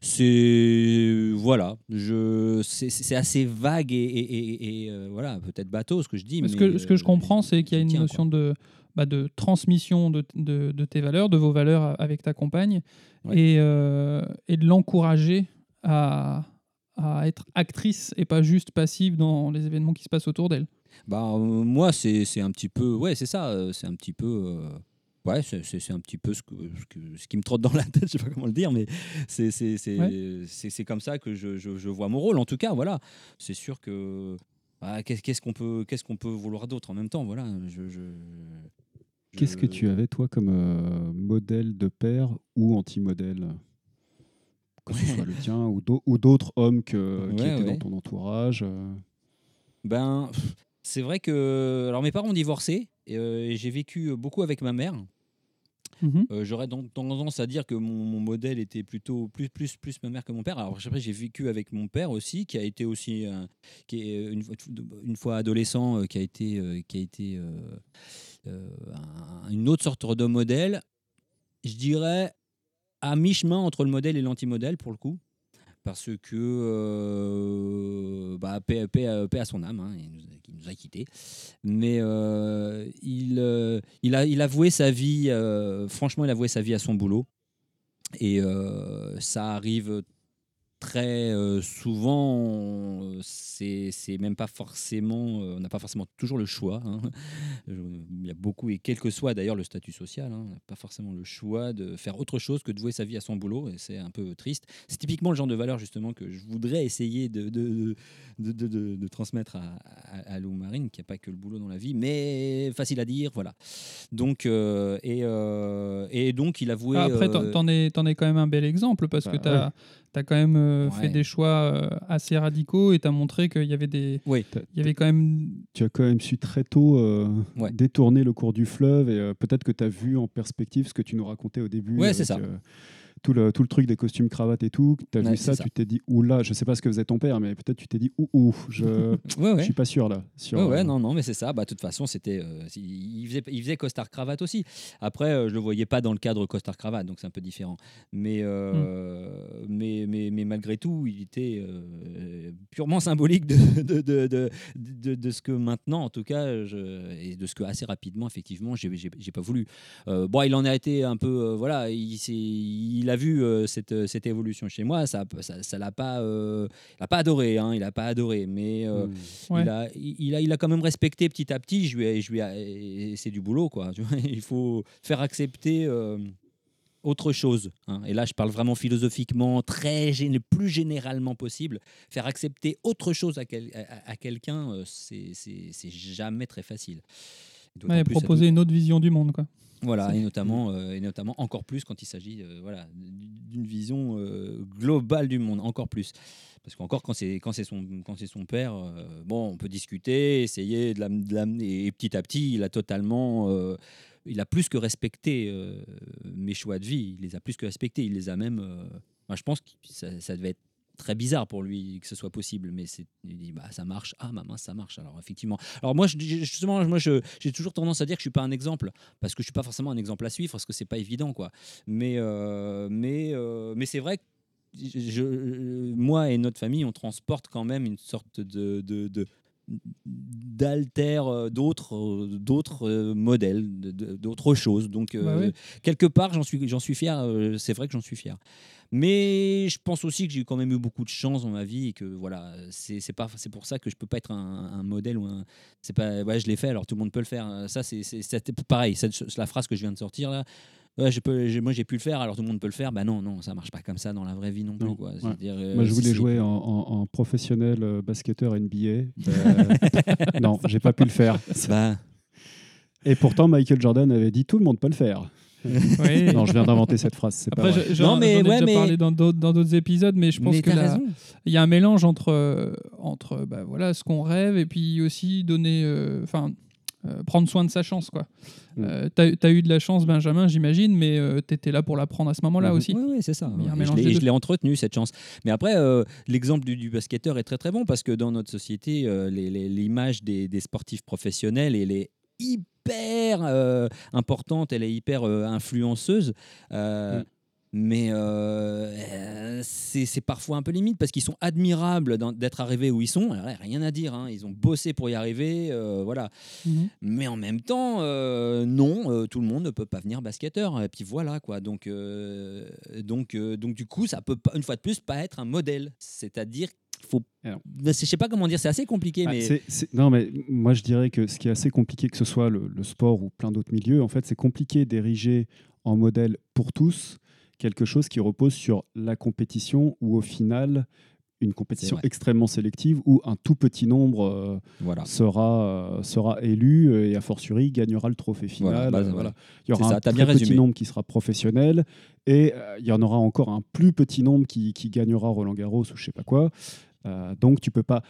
C'est voilà, je c'est assez vague et, et- et- et, euh, voilà peut-être bateau ce que je dis. ce mais, que, ce que je euh, comprends, c'est qu'il y a une tiens, quoi. notion de, bah, de transmission de, de- de tes valeurs, de vos valeurs avec ta compagne, Ouais. et, euh, et de l'encourager à, à être actrice et pas juste passive dans les événements qui se passent autour d'elle. Bah, euh, moi, c'est c'est un petit peu. Ouais, c'est ça. euh, C'est un petit peu. euh, ouais, c'est- c'est c'est un petit peu ce, que, ce, que- ce qui me trotte dans la tête. (laughs) Je sais pas comment le dire, mais c'est c'est- c'est- c'est- c'est comme ça que je, je- je vois mon rôle. En tout cas, voilà. C'est sûr que. bah, qu'est- Qu'est-ce qu'on peut, qu'est-ce qu'on peut vouloir d'autre en même temps Voilà. Je, je- Qu'est-ce que tu avais, toi, comme euh, modèle de père ou anti-modèle? Que ce soit le tien ou d'au- ou d'autres hommes que, qui étaient ouais. dans ton entourage euh. Ben, c'est vrai que. Alors, mes parents ont divorcé et, euh, et j'ai vécu beaucoup avec ma mère. Euh, J'aurais donc tendance à dire que mon, mon modèle était plutôt plus, plus, plus ma mère que mon père. Alors après, j'ai vécu avec mon père aussi, qui a été aussi, euh, qui est euh, une, fois- une fois adolescent, euh, qui a été, euh, qui a été euh, euh, un- une autre sorte de modèle. Je dirais à mi-chemin entre le modèle et l'anti-modèle pour le coup. Parce que, euh, bah, paix, paix à- paix à son âme, hein, il, nous a, quittés. Mais euh, il, euh, il, a, il a voué sa vie, euh, franchement, il a voué sa vie à son boulot. Et euh, ça arrive très euh, souvent, c'est même pas forcément, euh, on n'a pas forcément toujours le choix. hein. (laughs) Il y a beaucoup, et quel que soit d'ailleurs le statut social, hein, on n'a pas forcément le choix de faire autre chose que de vouer sa vie à son boulot, et c'est un peu triste. C'est typiquement le genre de valeur justement que je voudrais essayer de, de, de, de- de- de transmettre à, à, à Lou Marine, qui n'y a pas que le boulot dans la vie, mais facile à dire, voilà. Donc, euh, et, et donc il a voué. Ah, Après, t'en- es, t'en es quand même un bel exemple parce que Bah, tu as, quand même euh, Ouais. fait des choix euh, assez radicaux et tu as montré qu'il y avait des. oui, Il y avait quand même. Tu as quand même su très tôt euh, Ouais. détourner le cours du fleuve et euh, peut-être que tu as vu en perspective ce que tu nous racontais au début. Ouais, c'est ça. Tout, le, tout le truc des costumes cravates et tout. Tu as Ouais, vu ça, ça. tu t'es dit, oula, je sais pas ce que faisait ton père, mais peut-être tu t'es dit, ouh, ouh, je, (laughs) ouais, je suis pas sûr là. Sur, Ouais, euh, non, non, mais c'est ça. Bah, de toute façon, c'était, euh, il faisait, il faisait costard cravate aussi. Après, euh, je le voyais pas dans le cadre costard cravate, donc c'est un peu différent. Mais, euh, mais, mais, mais malgré tout, il était purement symbolique de, de, de, de, de- de ce que maintenant, en tout cas, je, et de ce que assez rapidement, effectivement, j'ai, pas voulu. Bon, il en a été un peu, voilà, il, il a vu euh, cette, cette évolution chez moi. Ça, ça, ça l'a pas, euh, il a pas adoré, hein, il a pas adoré, mais. euh, hmm. Ouais. il, a, il, a, il a quand même respecté petit à petit. Je lui ai, je lui ai- et c'est du boulot, quoi. tu vois. (laughs) Il faut faire accepter euh, autre chose. hein. Et là, je parle vraiment philosophiquement, très le plus généralement possible. Faire accepter autre chose à, quel- à- à quelqu'un, euh, c'est c'est- c'est jamais très facile. Ouais, proposer une autre vision du monde. Quoi. Voilà, et notamment, euh, et notamment encore plus quand il s'agit euh, voilà, d'une vision euh, globale du monde, encore plus. Parce qu'encore quand c'est son quand son père, bon, on peut discuter, essayer de l'am- de l'amener. Et petit à petit, il a totalement, il a plus que respecté euh, mes choix de vie. Il les a plus que respectés. Il les a même. euh, moi, je pense que ça, ça devait être très bizarre pour lui que ce soit possible, mais il dit bah ça marche. Ah maman, ça marche. Alors effectivement. Alors moi, justement, moi, j'ai toujours tendance à dire que je suis pas un exemple parce que je suis pas forcément un exemple à suivre parce que c'est pas évident quoi mais euh, mais euh, mais c'est vrai que moi et notre famille on transporte quand même une sorte de- d'alter euh, d'autres euh, d'autres euh, modèles d'autres choses. Donc euh, Bah quelque part j'en suis j'en suis fier c'est vrai que j'en suis fier. Mais je pense aussi que j'ai quand même eu beaucoup de chance dans ma vie et que voilà c'est c'est pas c'est pour ça que je peux pas être un, un modèle ou un c'est pas ouais je l'ai fait alors tout le monde peut le faire. Ça c'est pareil c'est c'est la phrase que je viens de sortir là Ouais, je peux, moi j'ai pu le faire, alors tout le monde peut le faire. Bah non, non, ça marche pas comme ça dans la vraie vie non plus. Non, quoi. ouais. C'est-à-dire, euh, Moi, je voulais jouer en, en- en professionnel euh, basketteur NBA. Euh, (laughs) non, j'ai pas pu le faire. Bah, Et pourtant, Michael Jordan avait dit tout le monde peut le faire. Oui. Non, je viens d'inventer cette phrase. Pas Après, vrai. je- j'en Non, mais j'en ai ouais, déjà mais- parlé dans d'autres épisodes, mais je pense mais que t'as la- raison. il y a un mélange entre, euh, entre bah, voilà, ce qu'on rêve et puis aussi donner, enfin, euh, prendre soin de sa chance. quoi. Mm. Euh, T'as as eu de la chance, Benjamin, j'imagine, mais tu étais là pour la prendre à ce moment-là Mhm. aussi. Oui, oui, c'est ça. Et je l'ai- entretenu, cette chance. Mais après, euh, l'exemple du, du basketteur est très très bon parce que dans notre société, euh, l'image des, des sportifs professionnels, elle est hyper euh, importante, elle est hyper euh, influenceuse. Euh, Mm. Mais euh, euh, c'est parfois un peu limite parce qu'ils sont admirables d'être arrivés où ils sont. Alors, rien à dire, hein, ils ont bossé pour y arriver. euh, voilà. Mhm. Mais en même temps, euh, non, euh, tout le monde ne peut pas venir basketteur. Et puis voilà, quoi. Donc, euh, donc, euh, donc du coup, ça peut pas, une fois de plus pas être un modèle. C'est-à-dire qu'il faut. Je sais pas comment dire, c'est assez compliqué, Ah, mais. non, mais moi je dirais que ce qui est assez compliqué, que ce soit le, le sport ou plein d'autres milieux, en fait, c'est compliqué d'ériger en modèle pour tous quelque chose qui repose sur la compétition ou au final une compétition extrêmement sélective où un tout petit nombre euh, Voilà. sera, euh, sera élu et a fortiori gagnera le trophée final. Voilà, bah, Euh, voilà. Il y aura ça, un très bien petit résumé. nombre qui sera professionnel et euh, il y en aura encore un plus petit nombre qui, qui gagnera Roland Garros ou je sais pas quoi. Donc tu peux pas.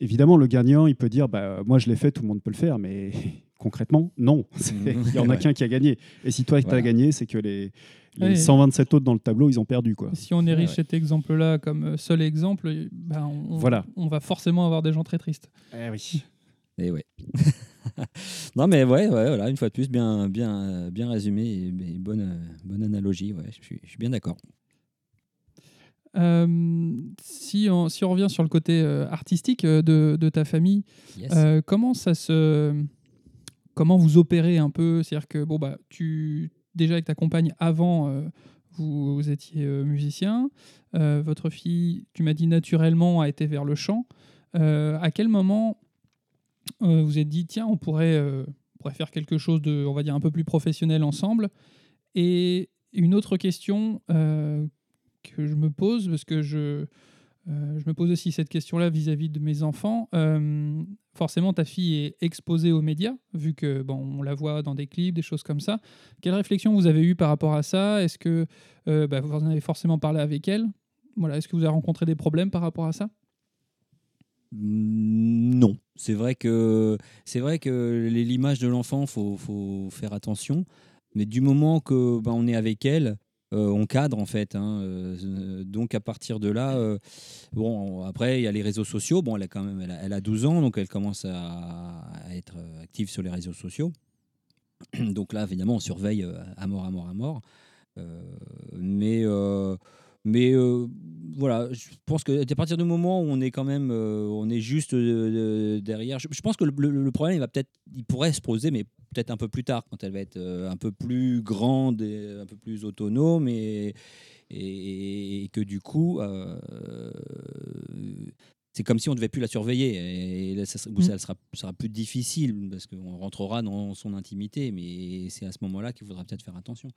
évidemment, le gagnant, il peut dire bah, Moi, je l'ai fait, tout le monde peut le faire, mais (laughs) concrètement, non. (laughs) C'est- Il y en a (laughs) Ouais. qu'un qui a gagné. Et si toi, tu as gagné, c'est que les, les Ouais. 127 autres dans le tableau, ils ont perdu. Quoi. Si on érige ouais. cet exemple-là comme euh, seul exemple, euh, ben, on, Voilà. on va forcément avoir des gens très tristes. Eh oui. (laughs) Et ouais. (laughs) non mais ouais, ouais, voilà, une fois de plus, bien, bien, bien résumé et, et bonne, euh, bonne analogie. Ouais, je suis, je suis bien d'accord. Euh, si, on, si on revient sur le côté euh, artistique euh, de, de ta famille, Yes. Euh, comment ça se comment vous opérez un peu? C'est-à-dire que bon bah tu déjà avec ta compagne avant euh, vous, vous étiez euh, musicien. Euh, votre fille tu m'as dit naturellement a été vers le chant. À quel moment vous êtes dit tiens on pourrait on pourrait faire quelque chose de on va dire un peu plus professionnel ensemble? Et une autre question que je me pose parce que je euh, je me pose aussi cette question-là vis-à-vis de mes enfants. Euh, forcément, ta fille est exposée aux médias, vu que bon, on la voit dans des clips, des choses comme ça. Quelle réflexion vous avez eue par rapport à ça? Est-ce que euh, bah, vous en avez forcément parlé avec elle? Voilà, Est-ce que vous avez rencontré des problèmes par rapport à ça? Mm, Non, c'est vrai que c'est vrai que l'image de l'enfant, faut, faut faire attention. Mais du moment que ben, on est avec elle, euh, on cadre en fait. hein, euh, donc à partir de là, euh, bon après il y a les réseaux sociaux. Bon, elle a quand même, elle a, elle a 12 ans, donc elle commence à, à être active sur les réseaux sociaux. Donc là, évidemment, on surveille à mort, à mort, à mort. Mais mais euh, voilà, je pense que à partir du moment où on est quand même, euh, on est juste euh, derrière. Je, pense que le, problème, il va peut-être, il pourrait se poser, mais peut-être un peu plus tard, quand elle va être un peu plus grande, et un peu plus autonome, et, et, que du coup, c'est comme si on ne devait plus la surveiller. Et là, ça, sera, Mm. ça sera, ça sera plus difficile parce qu'on rentrera dans son intimité, mais c'est à ce moment-là qu'il faudra peut-être faire attention.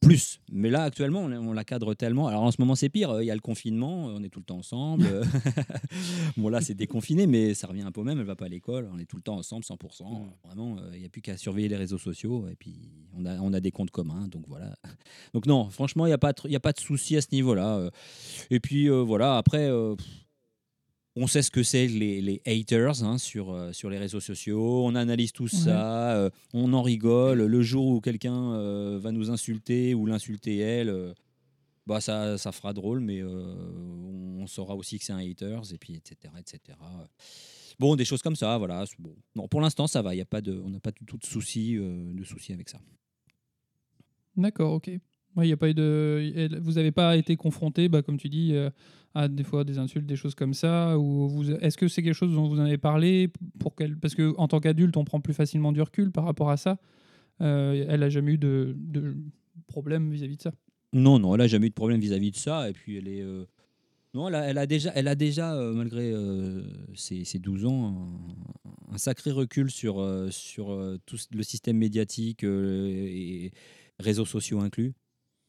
Plus. Mais là, actuellement, on, on la cadre tellement. Alors en ce moment, c'est pire. Il y a le confinement, on est tout le temps ensemble. (laughs) (laughs) bon, là, c'est déconfiné, mais ça revient un peu au même. Elle va pas à l'école, on est tout le temps ensemble, 100%. Vraiment, euh, il n'y a plus qu'à surveiller les réseaux sociaux. Et puis, on a, on a des comptes communs. Donc voilà. Donc non, franchement, il n'y a, pas de- il y a pas de souci à ce niveau-là. euh. Et puis, euh, voilà, après. euh, pff, on sait ce que c'est les, les haters hein, sur, euh, sur les réseaux sociaux, on analyse tout ça, euh, on en rigole. Le jour où quelqu'un euh, va nous insulter ou l'insulter elle, bah ça, ça fera drôle, mais on saura aussi que c'est un haters, et puis etc. etc. Bon, des choses comme ça, voilà. Bon. Non, pour l'instant, ça va, y a pas de, on n'a pas du tout de soucis euh, de soucis avec ça. D'accord, ok. Ouais, y a pas eu de... Vous n'avez pas été confronté, bah, comme tu dis, des fois des insultes, des choses comme ça ou. Est-ce que c'est quelque chose dont vous en avez parlé. Parce qu'en tant qu'adulte, on prend plus facilement du recul par rapport à ça. Euh, elle n'a jamais eu de, problème vis-à-vis de ça. Non, non, elle a jamais eu de problème vis-à-vis de ça. Et puis elle est. euh, Non, elle a, déjà, elle a déjà euh, malgré ses, ses 12 ans, un, sacré recul sur, sur tout le système médiatique et réseaux sociaux inclus.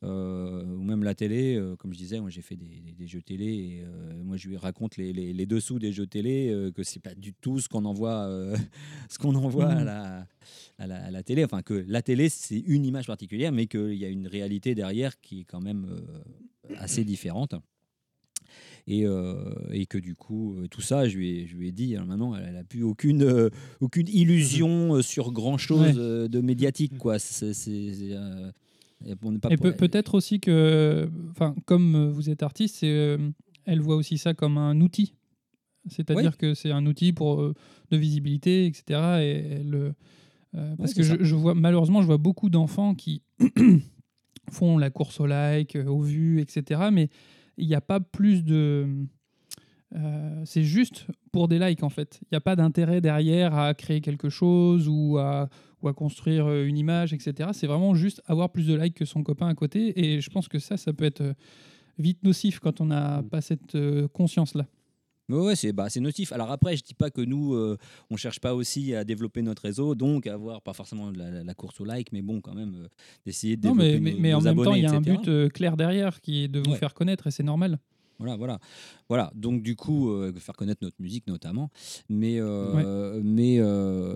Euh, ou même la télé, euh, comme je disais, moi j'ai fait des, des- des jeux télé et euh, moi je lui raconte les, les- les dessous des jeux télé, que c'est pas du tout ce qu'on envoie, (laughs) ce qu'on envoie à la, à la, à la télé. Enfin, que la télé, c'est une image particulière, mais qu'il y a une réalité derrière qui est quand même assez différente. Et, euh, et que du coup, tout ça, je lui ai, je lui ai dit, alors maintenant, elle n'a plus aucune, euh, aucune illusion sur grand-chose Ouais. euh, de médiatique. Quoi. C'est, on pas Et pour- peut-être aussi que, enfin, comme euh, vous êtes artiste, euh, elle voit aussi ça comme un outil. C'est-à-dire que c'est un outil pour euh, de visibilité, etc. Et elle, euh, parce Ouais, que je, vois malheureusement, je vois beaucoup d'enfants qui (clears throat) font la course au like, aux vues, etc. Mais il n'y a pas plus de euh, c'est juste pour des likes en fait. Il n'y a pas d'intérêt derrière à créer quelque chose ou à, ou à construire euh, une image, etc. C'est vraiment juste avoir plus de likes que son copain à côté. Et je pense que ça, ça peut être euh, vite nocif quand on n'a pas cette conscience-là. Ouais, ouais, c'est bah, nocif. Alors après, je dis pas que nous, euh, on cherche pas aussi à développer notre réseau, donc à avoir pas forcément de la, course au like, mais bon, quand même, euh, d'essayer de Non, développer mais, mais, nos- mais en même temps, il y a un but euh, clair derrière qui est de vous Ouais. faire connaître et c'est normal. Voilà, voilà, voilà. Donc du coup, euh, faire connaître notre musique notamment, mais euh, mais euh,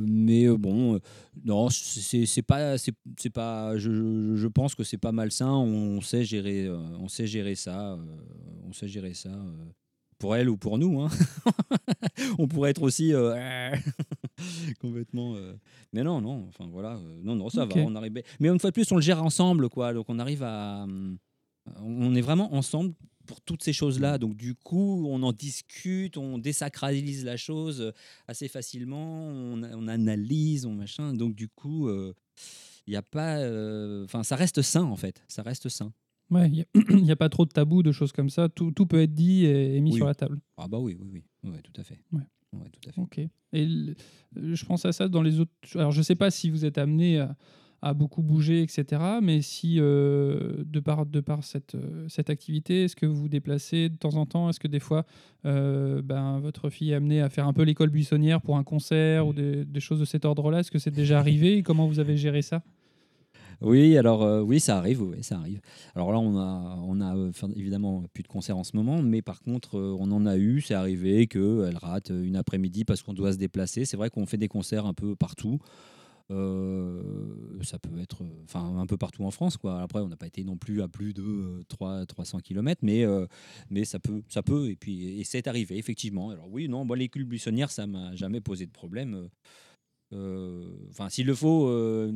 mais bon, non, c'est pas c'est pas. Je, je- je pense que c'est pas malsain. On sait gérer, on sait gérer ça, on sait gérer ça. pour elle ou pour nous. hein. (laughs) on pourrait être aussi euh, (laughs) complètement. euh, Mais non, non. Enfin voilà. euh, Non, non, ça va. On arrive. Mais une fois de plus, on le gère ensemble, quoi. Donc on arrive à. hum, On est vraiment ensemble pour toutes ces choses-là. Donc du coup, on en discute, on désacralise la chose euh, assez facilement, on, on analyse, on machin. Donc du coup, euh, il n'y a pas. euh, Enfin, ça reste sain en fait. Ça reste sain. Ouais, il n'y (clears throat) a, pas trop de tabous, de choses comme ça. Tout, tout peut être dit et, et mis Oui. sur la table. Ah bah oui, oui, oui, Ouais, tout à fait. Ouais. Ouais, tout à fait. Ok. Et euh, je pense à ça dans les autres. Alors, je ne sais pas si vous êtes amené à, à beaucoup bouger, etc. Mais si, euh, de par, de par cette, euh, cette activité, est-ce que vous vous déplacez de temps en temps? Est-ce que des fois, euh, ben, votre fille est amenée à faire un peu l'école buissonnière pour un concert ou des, choses de cet ordre-là? Est-ce que c'est déjà arrivé? Comment vous avez géré ça? Oui, alors oui, ça arrive, oui, ça arrive. Alors là, on a, on a évidemment plus de concerts en ce moment, mais par contre, on en a eu. C'est arrivé qu'elle rate une après-midi parce qu'on doit se déplacer. C'est vrai qu'on fait des concerts un peu partout. Euh, ça peut être, euh, enfin, un peu partout en France, quoi. Après, on n'a pas été non plus à plus de euh, 3, 300 km, mais, euh, mais ça peut, ça peut. Et puis, et c'est arrivé effectivement. Alors oui, non, moi, l'école buissonnière, ça m'a jamais posé de problème. Euh, Enfin, s'il le faut, euh,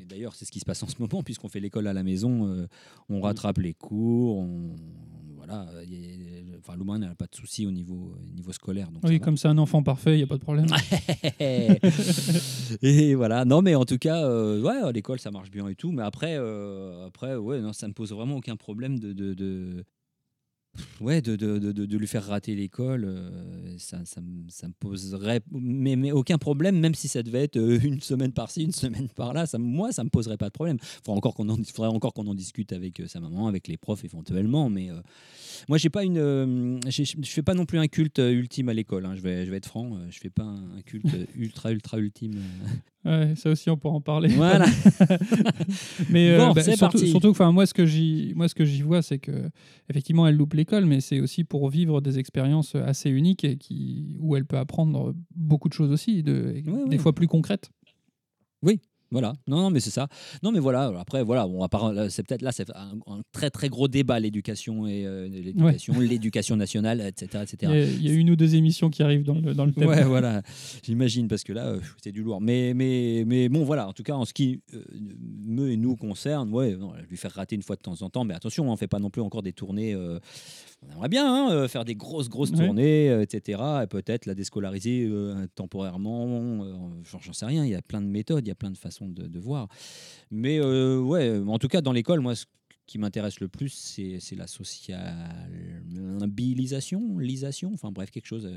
et d'ailleurs, c'est ce qui se passe en ce (laughs) moment, puisqu'on fait l'école à la maison, euh, on rattrape les cours, on, voilà, enfin, Loumain n'a pas de souci au niveau, au niveau scolaire. Donc Oui, comme c'est un enfant parfait, il n'y a pas de problème. (laughs) et voilà, non, mais en tout cas, euh, ouais, à l'école, ça marche bien et tout, mais après, euh, après ouais, non, ça me pose vraiment aucun problème de. de, de- Ouais, de, lui faire rater l'école, euh, ça, me- poserait mais, mais aucun problème, même si ça devait être euh, une semaine par-ci, une semaine par-là, ça, moi, ça me poserait pas de problème. Il faudrait encore qu'on en, discute avec euh, sa maman, avec les profs éventuellement, mais moi, j'ai pas une, euh, je fais pas non plus un culte euh, ultime à l'école. hein, je vais, je vais être franc, euh, je fais pas un culte euh, (laughs) ultra, ultra ultime. euh. Ouais, ça aussi, on pourra en parler. Voilà. (laughs) mais euh, Bon, bah, c'est surtout, surtout, enfin, moi, ce que j'y, moi, ce que j'y vois, c'est que effectivement, elle loupe l'école, mais c'est aussi pour vivre des expériences assez uniques et qui, où elle peut apprendre beaucoup de choses aussi, de, Ouais, des ouais. fois plus concrètes. Voilà, non, non, mais c'est ça. Non, mais voilà. Après, voilà, on va pas- là, c'est peut-être là, c'est un, un très très gros débat l'éducation et euh, l'éducation, l'éducation nationale, etc., Il y, etc. a, il y a une ou deux émissions qui arrivent dans le, dans le thème. Ouais, voilà, j'imagine parce que là, euh, c'est du lourd. Mais, mais, mais bon, voilà. En tout cas, en ce qui euh, me et nous concerne, ouais, non, lui faire rater une fois de temps en temps. Mais attention, on fait pas non plus encore des tournées. On aimerait bien hein, euh, faire des grosses grosses tournées, euh, etc. Et peut-être la déscolariser euh, temporairement. euh, j'en- sais rien. Il y a plein de méthodes, il y a plein de façons de, de voir. Mais euh, ouais, en tout cas, dans l'école, moi, ce qui m'intéresse le plus, c'est c'est la sociabilisation, lisation, enfin bref, quelque chose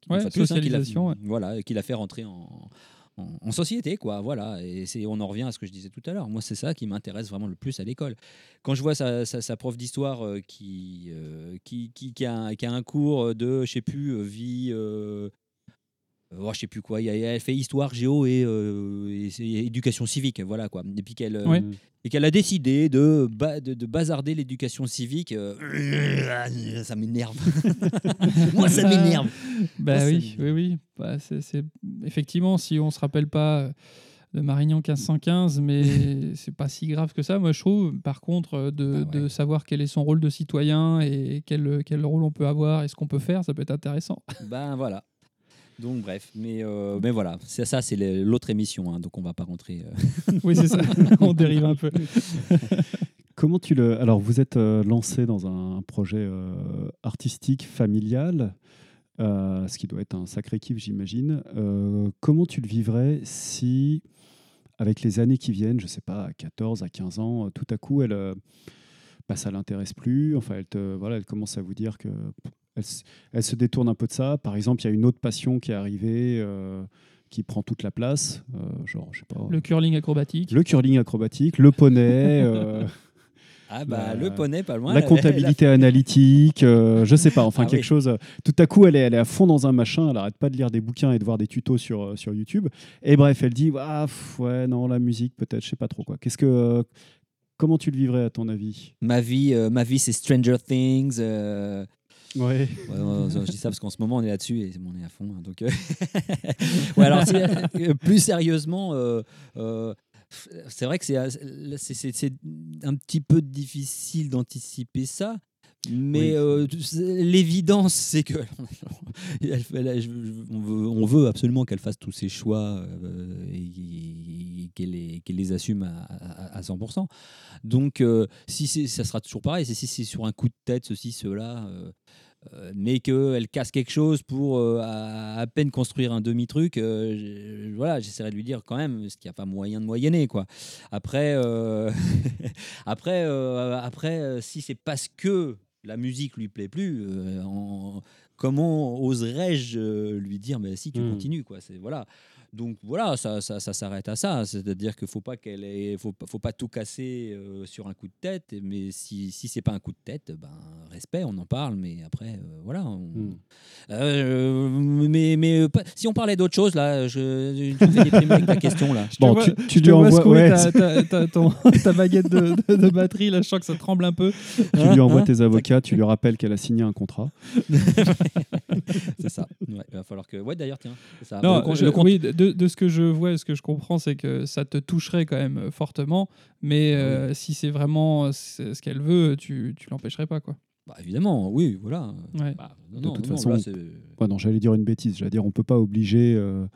qui, Ouais, plus, hein, qui l'a- socialisation, ouais. voilà, qui l'a fait rentrer en, en, société, quoi. Voilà, et on en revient à ce que je disais tout à l'heure. Moi, c'est ça qui m'intéresse vraiment le plus à l'école. Quand je vois sa, prof d'histoire euh, qui, euh, qui, qui, qui a, un- cours de, je sais plus, euh, vie. Oh, je sais plus quoi, elle fait histoire, géo et, euh, et éducation civique, voilà quoi. Et puis qu'elle euh, Ouais. et qu'elle a décidé de, ba- de, de bazarder l'éducation civique, euh, ça m'énerve. (laughs) Moi, ça m'énerve. Bah oui, oui, oui. Bah, c'est, Effectivement, si on se rappelle pas euh, de Marignan 1515, mais (laughs) c'est pas si grave que ça, moi je trouve. Par contre, euh, de, Ah ouais. de savoir quel est son rôle de citoyen et quel, quel rôle on peut avoir et ce qu'on peut faire, ça peut être intéressant. Ben voilà. Donc bref, mais, euh, mais voilà, c'est ça, c'est l'autre émission, hein, donc on va pas rentrer. euh. (laughs) oui, c'est ça. (laughs) on dérive un peu. (laughs) Comment tu le. Alors, vous êtes euh, lancé dans un projet euh, artistique familial, euh, ce qui doit être un sacré kiff, j'imagine. Euh, comment tu le vivrais si, avec les années qui viennent, je sais pas, à 14, à 15 ans, tout à coup, elle, euh, bah, ça l'intéresse plus. Enfin, elle, te, voilà, elle commence à vous dire que. Elle, se détourne un peu de ça. Par exemple, il y a une autre passion qui est arrivée, euh, qui prend toute la place. euh, genre, je sais pas. Le curling acrobatique. le curling acrobatique, le poney. euh, (laughs) Ah bah La- le poney, pas loin. la comptabilité analytique, euh, je sais pas, enfin Ah quelque oui. chose. euh, Tout à coup, elle est, elle est à fond dans un machin, elle arrête pas de lire des bouquins et de voir des tutos sur, euh, sur YouTube. Et bref, elle dit ah, pff, ouais, non, la musique peut-être, je sais pas trop quoi. Qu'est-ce que, comment tu le vivrais à ton avis? Ma vie, euh, ma vie, c'est Stranger Things. Ouais. Je dis ça parce qu'en ce moment on est là-dessus et on est à fond. hein, donc, euh, (laughs) ouais, alors c'est- euh, plus sérieusement, euh, c'est vrai que c'est, un petit peu difficile d'anticiper ça. Mais Oui. euh, l'évidence, c'est que (laughs) elle fait- elle- je- je- on, veut, on veut absolument qu'elle fasse tous ses choix euh, et, et qu'elle les, assume à, à- à 100%. Donc, euh, si ça sera toujours pareil. Si c'est sur un coup de tête, ceci, cela. Euh, mais qu'elle casse quelque chose pour euh, à, à peine construire un demi-truc, euh, je- voilà, j'essaierai de lui dire quand même, parce qu'il n'y a pas moyen de moyenner. Quoi. Après, euh, (laughs) après, après si c'est parce que la musique lui plaît plus, en- comment oserais-je lui dire, mais si tu Hmm. continues, quoi. C'est voilà. Donc voilà, ça, ça, ça s'arrête à ça. C'est-à-dire qu'il faut pas qu'elle ait, faut, pas- faut pas tout casser euh, sur un coup de tête. Mais si, si c'est pas un coup de tête, ben respect, on en parle. Mais après, euh, voilà. on- Hmm. Euh, mais mais euh, si on parlait d'autre chose là, je, je fais déprimer avec ta question là. Je te Bon, vois- tu, tu je te lui envoies, ouais, ta, ta- ta- ton- (laughs) ta baguette de, de- de batterie, là, je sens que ça tremble un peu. tu lui envoies Hein tes avocats, tu lui rappelles qu'elle a signé un contrat. (laughs) C'est ça. Ouais, il va falloir que. Ouais, d'ailleurs, tiens. Ça. Non, Le con- je- le compte- oui, de, de ce que je vois et ce que je comprends, c'est que ça te toucherait quand même fortement, mais euh, si c'est vraiment ce ce qu'elle veut, tu, tu l'empêcherais pas, quoi. Bah, évidemment, oui, voilà. Ouais. Bah, non, De non, toute non, façon, là, c'est- Ouais, non, j'allais dire une bêtise. J'allais dire, on peut pas obliger euh,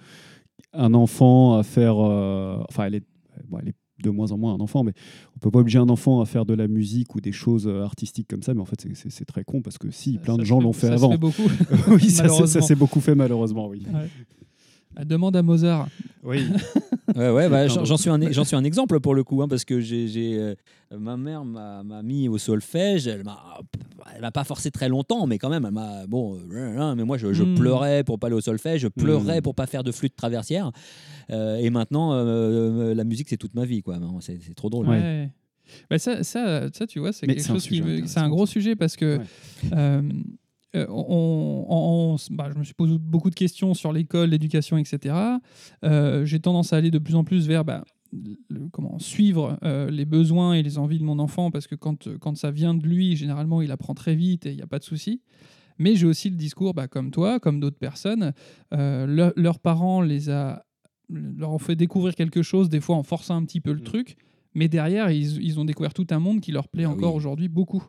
un enfant à faire. euh, enfin, elle est, bon, elle est de moins en moins un enfant, mais on peut pas obliger un enfant à faire de la musique ou des choses euh, artistiques comme ça. Mais en fait, c'est- très con parce que si, plein Ça de gens l'ont fait avant. fait beaucoup. (laughs) oui, ça, s'est beaucoup fait malheureusement, oui. Ah, Demande à Mozart. Oui. (laughs) Ouais, ouais, bah, j'en suis, un, j'en suis un exemple pour le coup, hein, parce que j'ai, euh, ma mère m'a, mis au solfège. Elle m'a, elle m'a pas forcé très longtemps, mais quand même, elle m'a. Bon, euh, mais moi, je, je Mm. pleurais pour pas aller au solfège, je pleurais Mm. pour pas faire de flûte traversière. Euh, et maintenant, euh, la musique, c'est toute ma vie, quoi. C'est, trop drôle. Ouais. Ouais. Bah, ça, ça, ça, tu vois, c'est quelque un chose qui sujet me- intéressant. c'est un gros sujet parce que Ouais. Euh, on, on- on- bah, je me suis posé beaucoup de questions sur l'école, l'éducation, etc. Euh, J'ai tendance à aller de plus en plus vers bah, le- comment suivre euh, les besoins et les envies de mon enfant parce que quand, quand ça vient de lui, généralement, il apprend très vite et il n'y a pas de souci. Mais j'ai aussi le discours, bah, comme toi, comme d'autres personnes, leur- leurs parents les a, leur ont fait découvrir quelque chose, des fois en forçant un petit peu le Mm. truc, mais derrière, ils, ils ont découvert tout un monde qui leur plaît Ah encore oui. aujourd'hui beaucoup.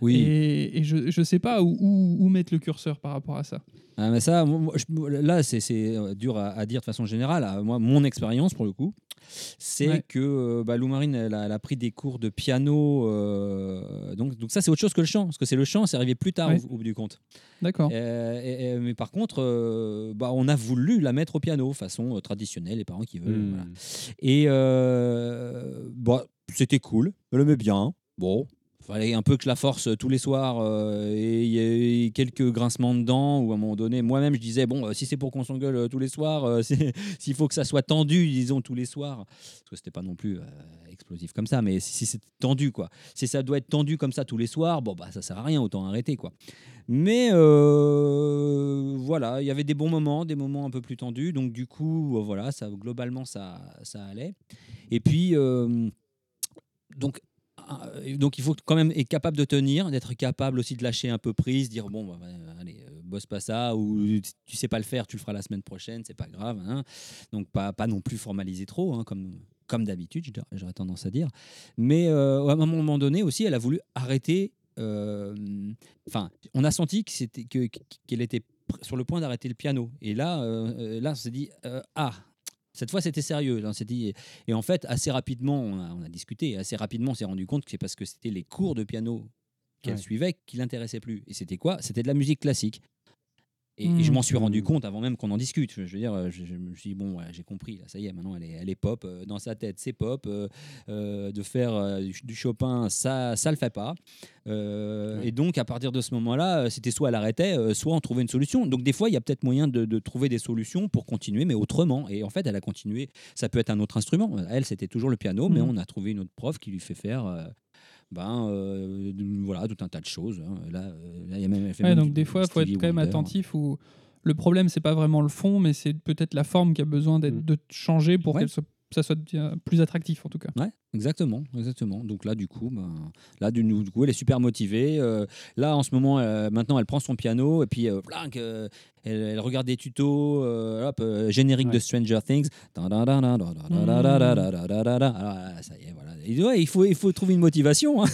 Oui. Et, et je ne sais pas où, où- où mettre le curseur par rapport à ça. Ah, mais ça, moi, je- là, c'est c'est, euh, dur à, à dire de façon générale. Ah, Moi, mon expérience, pour le coup, c'est Ouais. que euh, bah, Lou Marine, elle a, elle a pris des cours de piano. euh, donc, donc ça, c'est autre chose que le chant. Parce que c'est le chant, c'est arrivé plus tard Ouais. au, au bout du compte. D'accord. Euh, mais par contre, bah, on a voulu la mettre au piano, façon traditionnelle, les parents qui veulent. Hmm. voilà. Et bon, c'était cool, elle aimait bien. Bon, fallait un peu que je la force tous les soirs. euh, et il y quelques grincements de dents où à un moment donné, moi-même, je disais bon, euh, si c'est pour qu'on s'engueule euh, tous les soirs, euh, (laughs) s'il faut que ça soit tendu, disons tous les soirs, parce que c'était pas non plus euh, explosif comme ça, mais si, si c'est tendu quoi, si ça doit être tendu comme ça tous les soirs, bon bah ça sert à rien, autant arrêter quoi. Mais euh, voilà, il y avait des bons moments, des moments un peu plus tendus. Donc du coup, euh, voilà, ça globalement ça, ça allait. Et puis euh, donc euh, donc il faut quand même être capable de tenir, d'être capable aussi de lâcher un peu prise, dire bon bah, bah, allez euh, bosse pas ça ou tu sais pas le faire, tu le feras la semaine prochaine, c'est pas grave. hein. Donc pas pas non plus formaliser trop hein, comme comme d'habitude, j'aurais- tendance à dire. Mais euh, à un moment donné aussi, elle a voulu arrêter. euh, Enfin, on a senti que c'était que- qu'elle était sur le point d'arrêter le piano. Et là, euh, euh, là, on s'est dit euh, ah. Cette fois, c'était sérieux. On s'est dit, et en fait, assez rapidement, on a, on a discuté. et Assez rapidement, on s'est rendu compte que c'est parce que c'était les cours de piano qu'elle Ouais. suivait qui l'intéressaient plus. Et c'était quoi? C'était de la musique classique. Et, et je m'en suis rendu compte avant même qu'on en discute. Je veux dire, euh, je, je me suis dit, bon, j'ai compris, là, ça y est, maintenant elle est, elle est pop. euh, Dans sa tête, c'est pop. euh, euh, de faire euh, du, du Chopin, ça ça le fait pas. Euh, Ouais. Et donc, à partir de ce moment-là, c'était soit elle arrêtait, euh, soit on trouvait une solution. Donc, des fois, il y a peut-être moyen de, de trouver des solutions pour continuer, mais autrement. Et en fait, elle a continué. Ça peut être un autre instrument. Elle, c'était toujours le piano, mais Mhm. on a trouvé une autre prof qui lui fait faire. Ben euh, voilà tout un tas de choses hein. là euh, là, il y a même, Ouais, donc des fois, il faut être quand même Wonder. attentif où le problème, c'est pas vraiment le fond, mais c'est peut-être la forme qui a besoin d'être Mm. de changer pour Ouais. que ça soit plus attractif en tout cas. Ouais, exactement, exactement. Donc là, du coup, bah, là, du, coup, elle est super motivée. Euh, là, en ce moment, euh, maintenant, elle prend son piano et puis euh, blanc, euh, elle, regarde des tutos, hop, générique de Stranger Things. Ça y est, voilà. Il faut, il faut trouver une motivation.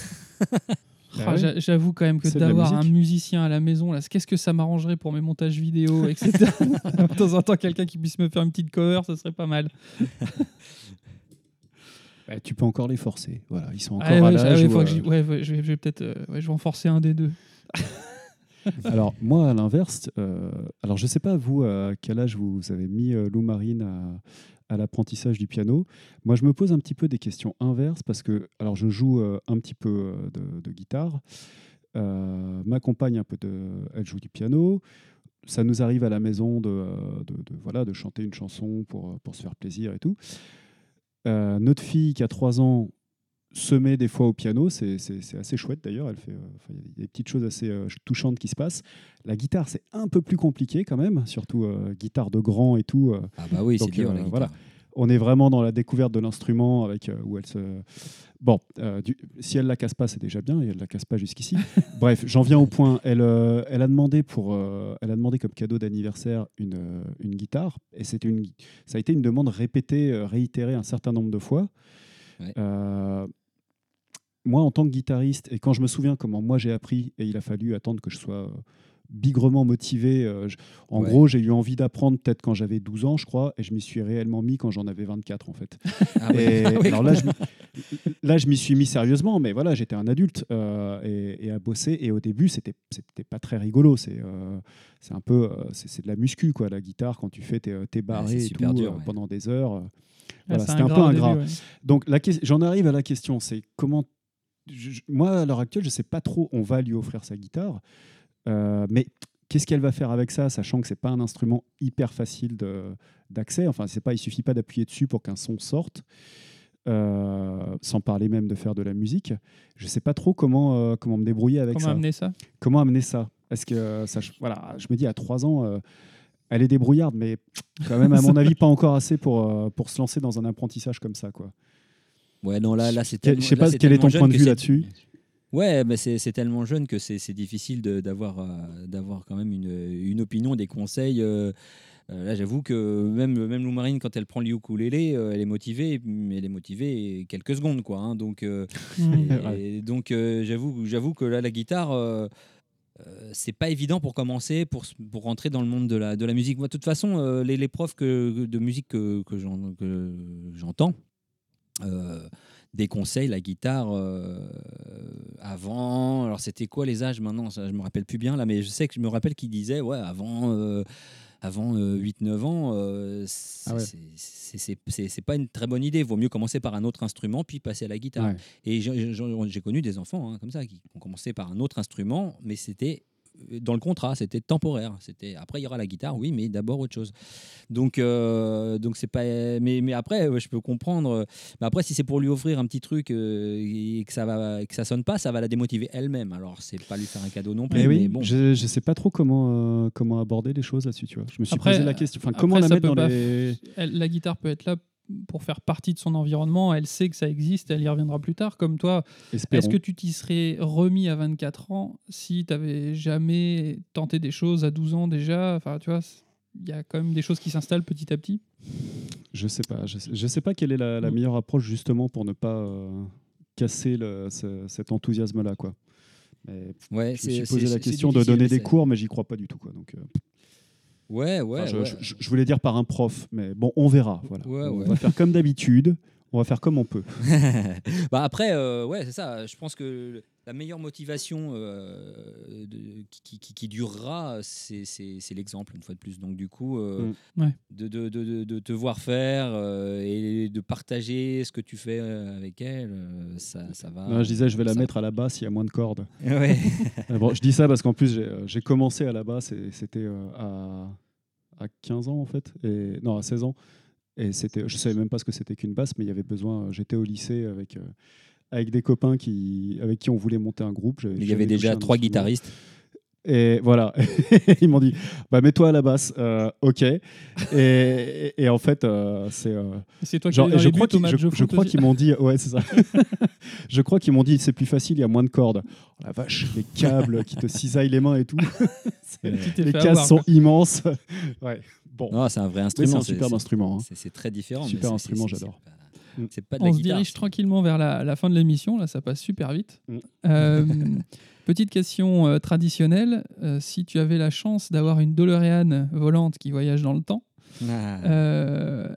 Ah Ah, J'avoue quand même que d'avoir un musicien à la maison, là, qu'est-ce que ça m'arrangerait pour mes montages vidéo, etc. (laughs) de temps en temps, quelqu'un qui puisse me faire une petite cover, ça serait pas mal. (laughs) Bah, tu peux encore les forcer. Voilà, ils sont encore Ah, à ouais, l'âge ouais, que euh, ouais, ouais, je vais, peut-être euh, je vais en forcer un des deux. (laughs) Alors, moi, à l'inverse, euh, alors je sais pas, vous, à quel âge vous avez mis euh, Lou Marine à, l'apprentissage du piano. Moi, je me pose un petit peu des questions inverses parce que, alors, je joue euh, un petit peu euh, de, guitare. Euh, ma compagne, un peu de, elle joue du piano. Ça nous arrive à la maison de, de, voilà, de chanter une chanson pour, pour se faire plaisir et tout. Notre fille qui a 3 ans se met des fois au piano, c'est assez chouette d'ailleurs. Elle fait, euh, y a des petites choses assez euh, touchantes qui se passent. La guitare, c'est un peu plus compliqué quand même, surtout euh, guitare de grand et tout. euh, Ah bah oui, c'est dur la voilà. on est vraiment dans la découverte de l'instrument avec où elle se. Bon, du- si elle la casse pas, c'est déjà bien et elle la casse pas jusqu'ici. (laughs) Bref, j'en viens au point. Elle, elle a demandé pour, elle a demandé comme cadeau d'anniversaire une, une guitare et c'est une, ça a été une demande répétée, réitérée un certain nombre de fois. Ouais. Moi, en tant que guitariste, et quand je me souviens comment moi j'ai appris, et il a fallu attendre que je sois euh, bigrement motivé. euh, je- en Ouais. gros, j'ai eu envie d'apprendre peut-être quand j'avais 12 ans, je crois, et je m'y suis réellement mis quand j'en avais 24, en fait. (laughs) Ah. Et (laughs) Ah ouais, alors là, je, m'y- là, je m'y suis mis sérieusement, mais voilà, j'étais un adulte euh, et, et à bosser. Et au début, c'était c'était pas très rigolo. C'est euh, c'est un peu, euh, c'est c'est de la muscu, quoi, la guitare quand tu fais tes, tes barrés et tout dur, euh, pendant des heures. euh. Ouais, Voilà, c'est c'était un peu ingrat. Donc j'en arrive à la question, c'est comment je- je- moi à l'heure actuelle, je sais pas trop. On va lui offrir sa guitare, euh, mais qu'est-ce qu'elle va faire avec ça, sachant que c'est pas un instrument hyper facile d'accès. Enfin, c'est pas, il suffit pas d'appuyer dessus pour qu'un son sorte. euh, sans parler même de faire de la musique, je sais pas trop comment euh, comment me débrouiller avec Comment ça. amener ça? Comment amener ça? Est-ce que ça, voilà, je me dis à trois ans, elle est débrouillarde, mais quand même à mon (laughs) avis pas encore assez pour pour se lancer dans un apprentissage comme ça, quoi. Ouais, non, là, là c'est tellement- je sais pas quel est ton point de vue là-dessus. c'est- Ouais, mais c'est c'est tellement jeune que c'est c'est difficile de- d'avoir euh, d'avoir quand même une, une opinion, des conseils. euh, euh, là, j'avoue que même, même Lou Marine, quand elle prend le ukulélé, euh, elle est motivée, mais elle est motivée quelques secondes, quoi. hein. donc, et, et donc euh, j'avoue, j'avoue que là, la guitare, euh, c'est pas évident pour commencer, pour, pour rentrer dans le monde de la, de la musique. Moi, de toute façon, euh, les, les profs que, de musique que, que j'entends euh, déconseillent la guitare euh, avant. Alors, c'était quoi les âges maintenant? Ça, Je me rappelle plus bien là, mais je sais que je me rappelle qu'ils disaient, ouais, avant. euh, avant euh, 8-9 ans, c'est Ah ouais. pas une très bonne idée. Vaut mieux commencer par un autre instrument puis passer à la guitare. Ouais. Et j'ai connu des enfants hein, comme ça qui ont commencé par un autre instrument, mais c'était dans le contrat, c'était temporaire. C'était après il y aura la guitare, oui, mais d'abord autre chose. Donc euh, donc c'est pas. Mais, mais après ouais, je peux comprendre. euh, Mais après si c'est pour lui offrir un petit truc euh, et que ça va que ça sonne pas, ça va la démotiver elle-même. Alors c'est pas lui faire un cadeau non plus. Mais Mais, oui, bon. je, je sais pas trop comment, euh, comment aborder les choses là-dessus, tu vois. Je me suis Après, posé la question. Enfin, après, comment la mettre dans les. La guitare peut être là pour faire partie de son environnement. Elle sait que ça existe, elle y reviendra plus tard. Comme toi, est-ce que tu t'y serais remis à 24 ans si tu n'avais jamais tenté des choses à 12 ans déjà? Enfin, tu vois, il y a quand même des choses qui s'installent petit à petit. Je sais pas. Je sais, je sais pas quelle est la, la Mm. meilleure approche justement pour ne pas euh, casser le- ce- cet enthousiasme-là, quoi. Mais Ouais, je me suis posé la question de donner des cours, mais j'y crois pas du tout, quoi. Donc, euh, Ouais, ouais. enfin, je, ouais. je- je- je voulais dire par un prof, mais bon, on verra. Voilà. Ouais, on ouais. va faire comme d'habitude. On va faire comme on peut. (laughs) bah après, euh, ouais, c'est ça. Je pense que la meilleure motivation euh, de- qui, qui- qui durera, c'est c'est- c'est l'exemple, une fois de plus. Donc, du coup, euh, Mm. Ouais. de, de- de- de- de te voir faire euh, et de partager ce que tu fais avec elle, euh, ça, ça va. Non, je disais, je vais la ça- mettre à la basse, il y a moins de cordes. (laughs) Ouais. Bon, je dis ça parce qu'en plus, j'ai j'ai commencé à la basse et c'était euh, à, à 15 ans en fait, et, non à 16 ans. Et c'était, je savais même pas ce que c'était qu'une basse, mais il y avait besoin. euh, J'étais au lycée avec, euh, avec des copains qui, avec qui on voulait monter un groupe. Mais il y avait déjà trois guitaristes. Et voilà, (laughs) ils m'ont dit, bah mets-toi à la basse, Euh, ok. Et, et, et en fait, euh, c'est euh, C'est toi qui Genre, je, crois qu'ils, je, crois qu'ils m'ont dit, ouais, c'est ça. (laughs) (laughs) je crois qu'ils m'ont dit, c'est plus facile, il y a moins de cordes. Oh, la vache, les câbles qui te cisaillent les mains et tout. Les cases sont immenses. ouais, bon. Non, c'est un vrai instrument. c'est un superbe instrument. hein. C'est très différent. Super instrument, j'adore. c'est pas-. C'est pas de la On se dirige tranquillement vers la, la fin de l'émission. Là, ça passe super vite. Mm. Petite question euh, traditionnelle. Euh, si tu avais la chance d'avoir une DeLorean volante qui voyage dans le temps Ah. euh,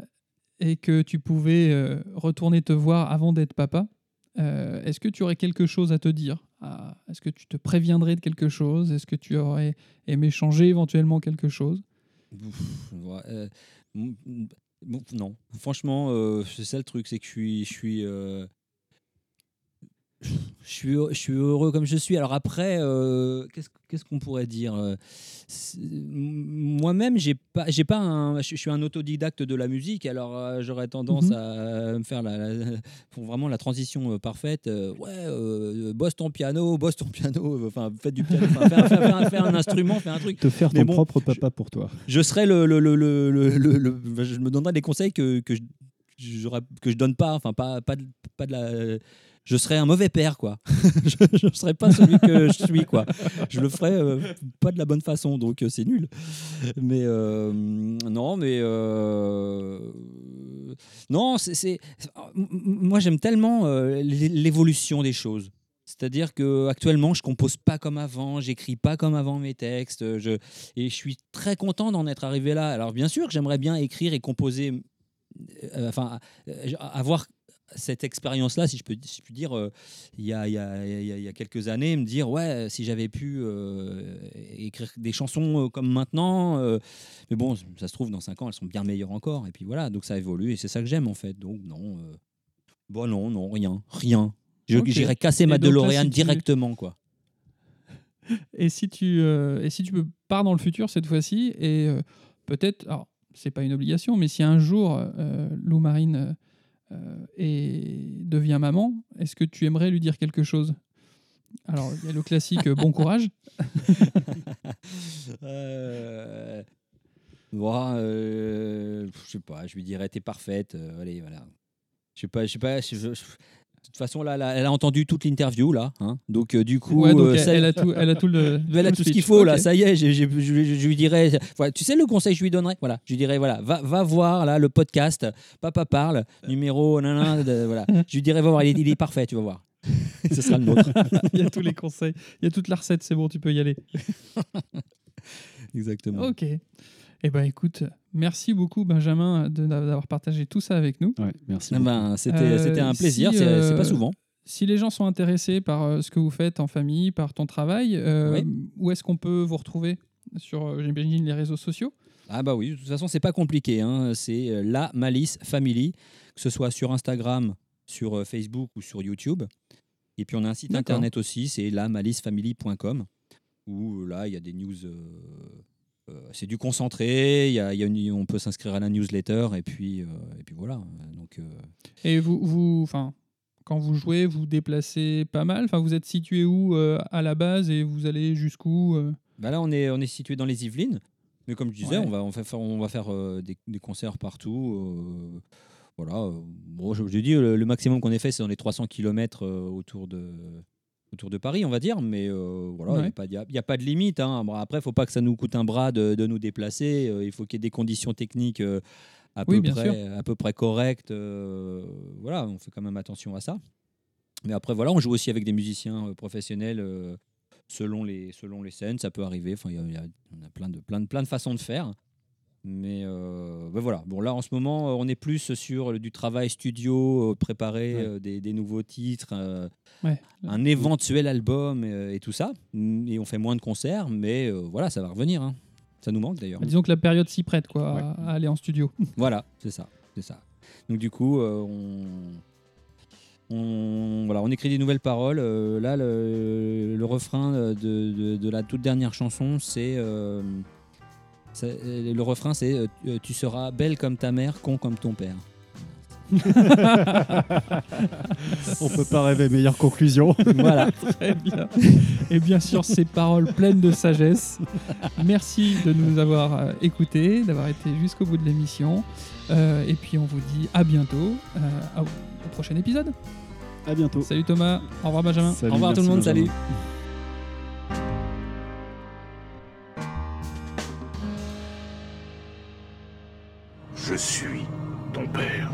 et que tu pouvais retourner te voir avant d'être papa, est-ce que tu aurais quelque chose à te dire? Ah, Est-ce que tu te préviendrais de quelque chose? Est-ce que tu aurais aimé changer éventuellement quelque chose? Ouf, ouais, non, franchement, c'est ça le truc, c'est que je suis, je suis, je suis, je suis heureux comme je suis. Alors après, euh, qu'est-ce qu'on pourrait dire euh, Moi-même, j'ai pas, j'ai pas un, je suis un autodidacte de la musique. Alors euh, j'aurais tendance Mhm. à me faire la, la- pour vraiment la transition euh, parfaite. euh, ouais, bosse ton piano, bosse ton piano. Enfin, faites du piano. enfin, fais, un- fais fais fais instrument, fais un truc Te faire Mais ton bon, propre papa pour toi. je serais le, le, le, je me donnerais des conseils que, que je que je donne pas enfin pas pas pas de la je serais un mauvais père quoi. (laughs) Je ne serais pas celui que je suis quoi. Je le ferais euh, pas de la bonne façon donc euh, c'est nul. Mais euh, non mais non c'est moi j'aime tellement l'é- l'évolution des choses. C'est-à-dire que actuellement, je compose pas comme avant, j'écris pas comme avant mes textes, et je suis très content d'en être arrivé là. Alors bien sûr j'aimerais bien écrire et composer, enfin avoir cette expérience-là, si je peux, si je puis dire, euh, il y, a, il y a- il y a- il y a quelques années, me dire ouais, si j'avais pu euh, écrire des chansons euh, comme maintenant, mais bon, ça se trouve dans 5 ans, elles sont bien meilleures encore, et puis voilà, donc ça évolue et c'est ça que j'aime en fait. Donc non, bon non, non, rien, rien. J'irais casser ma DeLorean si tu- directement quoi. (laughs) Et si tu et si tu peux pars dans le futur cette fois-ci et peut-être alors c'est pas une obligation mais si un jour Lou Marine euh, et devient maman, est-ce que tu aimerais lui dire quelque chose? Alors il y a le classique bon courage. (laughs) euh... ouais, euh, je sais pas, je lui dirais t'es parfaite. euh, allez, voilà. Je sais pas, je sais pas. je- je- de toute façon, là, là, elle a entendu toute l'interview là, hein. donc euh, du coup, Ouais, donc euh, elle, celle- elle a tout, elle a tout le. (laughs) elle a tout ce qu'il faut là, Ok. ça y est, j'ai- je, je- je lui dirais, voilà, tu sais le conseil que je lui donnerais, voilà, je lui dirais voilà, va, va voir là le podcast, Papa parle, numéro, nanana, de- voilà, je lui dirais va voir, il est, il est parfait, tu vas voir, (laughs) ce sera le nôtre. il y a tous les conseils, il y a toute la recette, c'est bon, tu peux y aller. (laughs) Exactement. Ok. Eh ben écoute, merci beaucoup Benjamin de- d'avoir partagé tout ça avec nous. Ouais, merci. Ah beaucoup. ben, c'était, Euh, c'était un plaisir, si, c'est, euh, c'est pas souvent. Si les gens sont intéressés par euh, ce que vous faites en famille, par ton travail, euh, Oui. où est-ce qu'on peut vous retrouver? Sur, euh, j'imagine, les réseaux sociaux Ah bah oui, de toute façon, c'est pas compliqué. hein. C'est euh, la Malice Family, que ce soit sur Instagram, sur euh, Facebook ou sur YouTube. Et puis on a un site internet aussi, c'est lamalicefamily.com, où là, il y a des news. Euh, c'est du concentré, y a, y a une- on peut s'inscrire à la newsletter, et puis, euh, et puis voilà. Donc, euh, Et vous, vous, enfin, quand vous jouez, vous déplacez pas mal? Enfin, vous êtes situé où euh, à la base et vous allez jusqu'où euh? Bah là, on est, on est situé dans les Yvelines. Mais comme je disais, Ouais. on va, on va faire, on va faire euh, des, des concerts partout. voilà. Bon, je, je dis, le, le maximum qu'on ait fait, c'est dans les 300 km autour, de, autour de Paris, on va dire. Mais euh, voilà, il Ouais. n'y a, pas- a- a de limite. hein. Bon, après, il ne faut pas que ça nous coûte un bras de, de nous déplacer. euh, il faut qu'il y ait des conditions techniques euh, à, Oui, peu près, à peu près correctes. voilà, on fait quand même attention à ça. Mais après, voilà, on joue aussi avec des musiciens professionnels. selon les, selon les scènes, ça peut arriver. Enfin, il y y a plein de, plein, de, plein de façons de faire. Mais euh, ben voilà. Bon, là, en ce moment, euh, on est plus sur du travail studio, euh, préparer Ouais. euh, des, des nouveaux titres, euh, Ouais. un éventuel album et tout ça. Et on fait moins de concerts, mais voilà, ça va revenir. hein. Ça nous manque d'ailleurs. Disons que la période s'y prête, quoi, Ouais. à, à aller en studio. (laughs) Voilà, c'est ça, c'est ça. Donc du coup, on, on, voilà, on écrit des nouvelles paroles. Là, le, le refrain de, de- de la toute dernière chanson, c'est le refrain, c'est euh, tu seras belle comme ta mère, con comme ton père. (laughs) On peut pas rêver meilleure conclusion. (laughs) voilà. (laughs) Très bien. Et bien sûr, ces paroles pleines de sagesse. Merci de nous avoir euh, écoutés, d'avoir été jusqu'au bout de l'émission. Euh, et puis, on vous dit à bientôt, euh, au prochain épisode. À bientôt. Salut Thomas, au revoir Benjamin. Salut, Au revoir tout le monde, Benjamin. salut. Je suis ton père.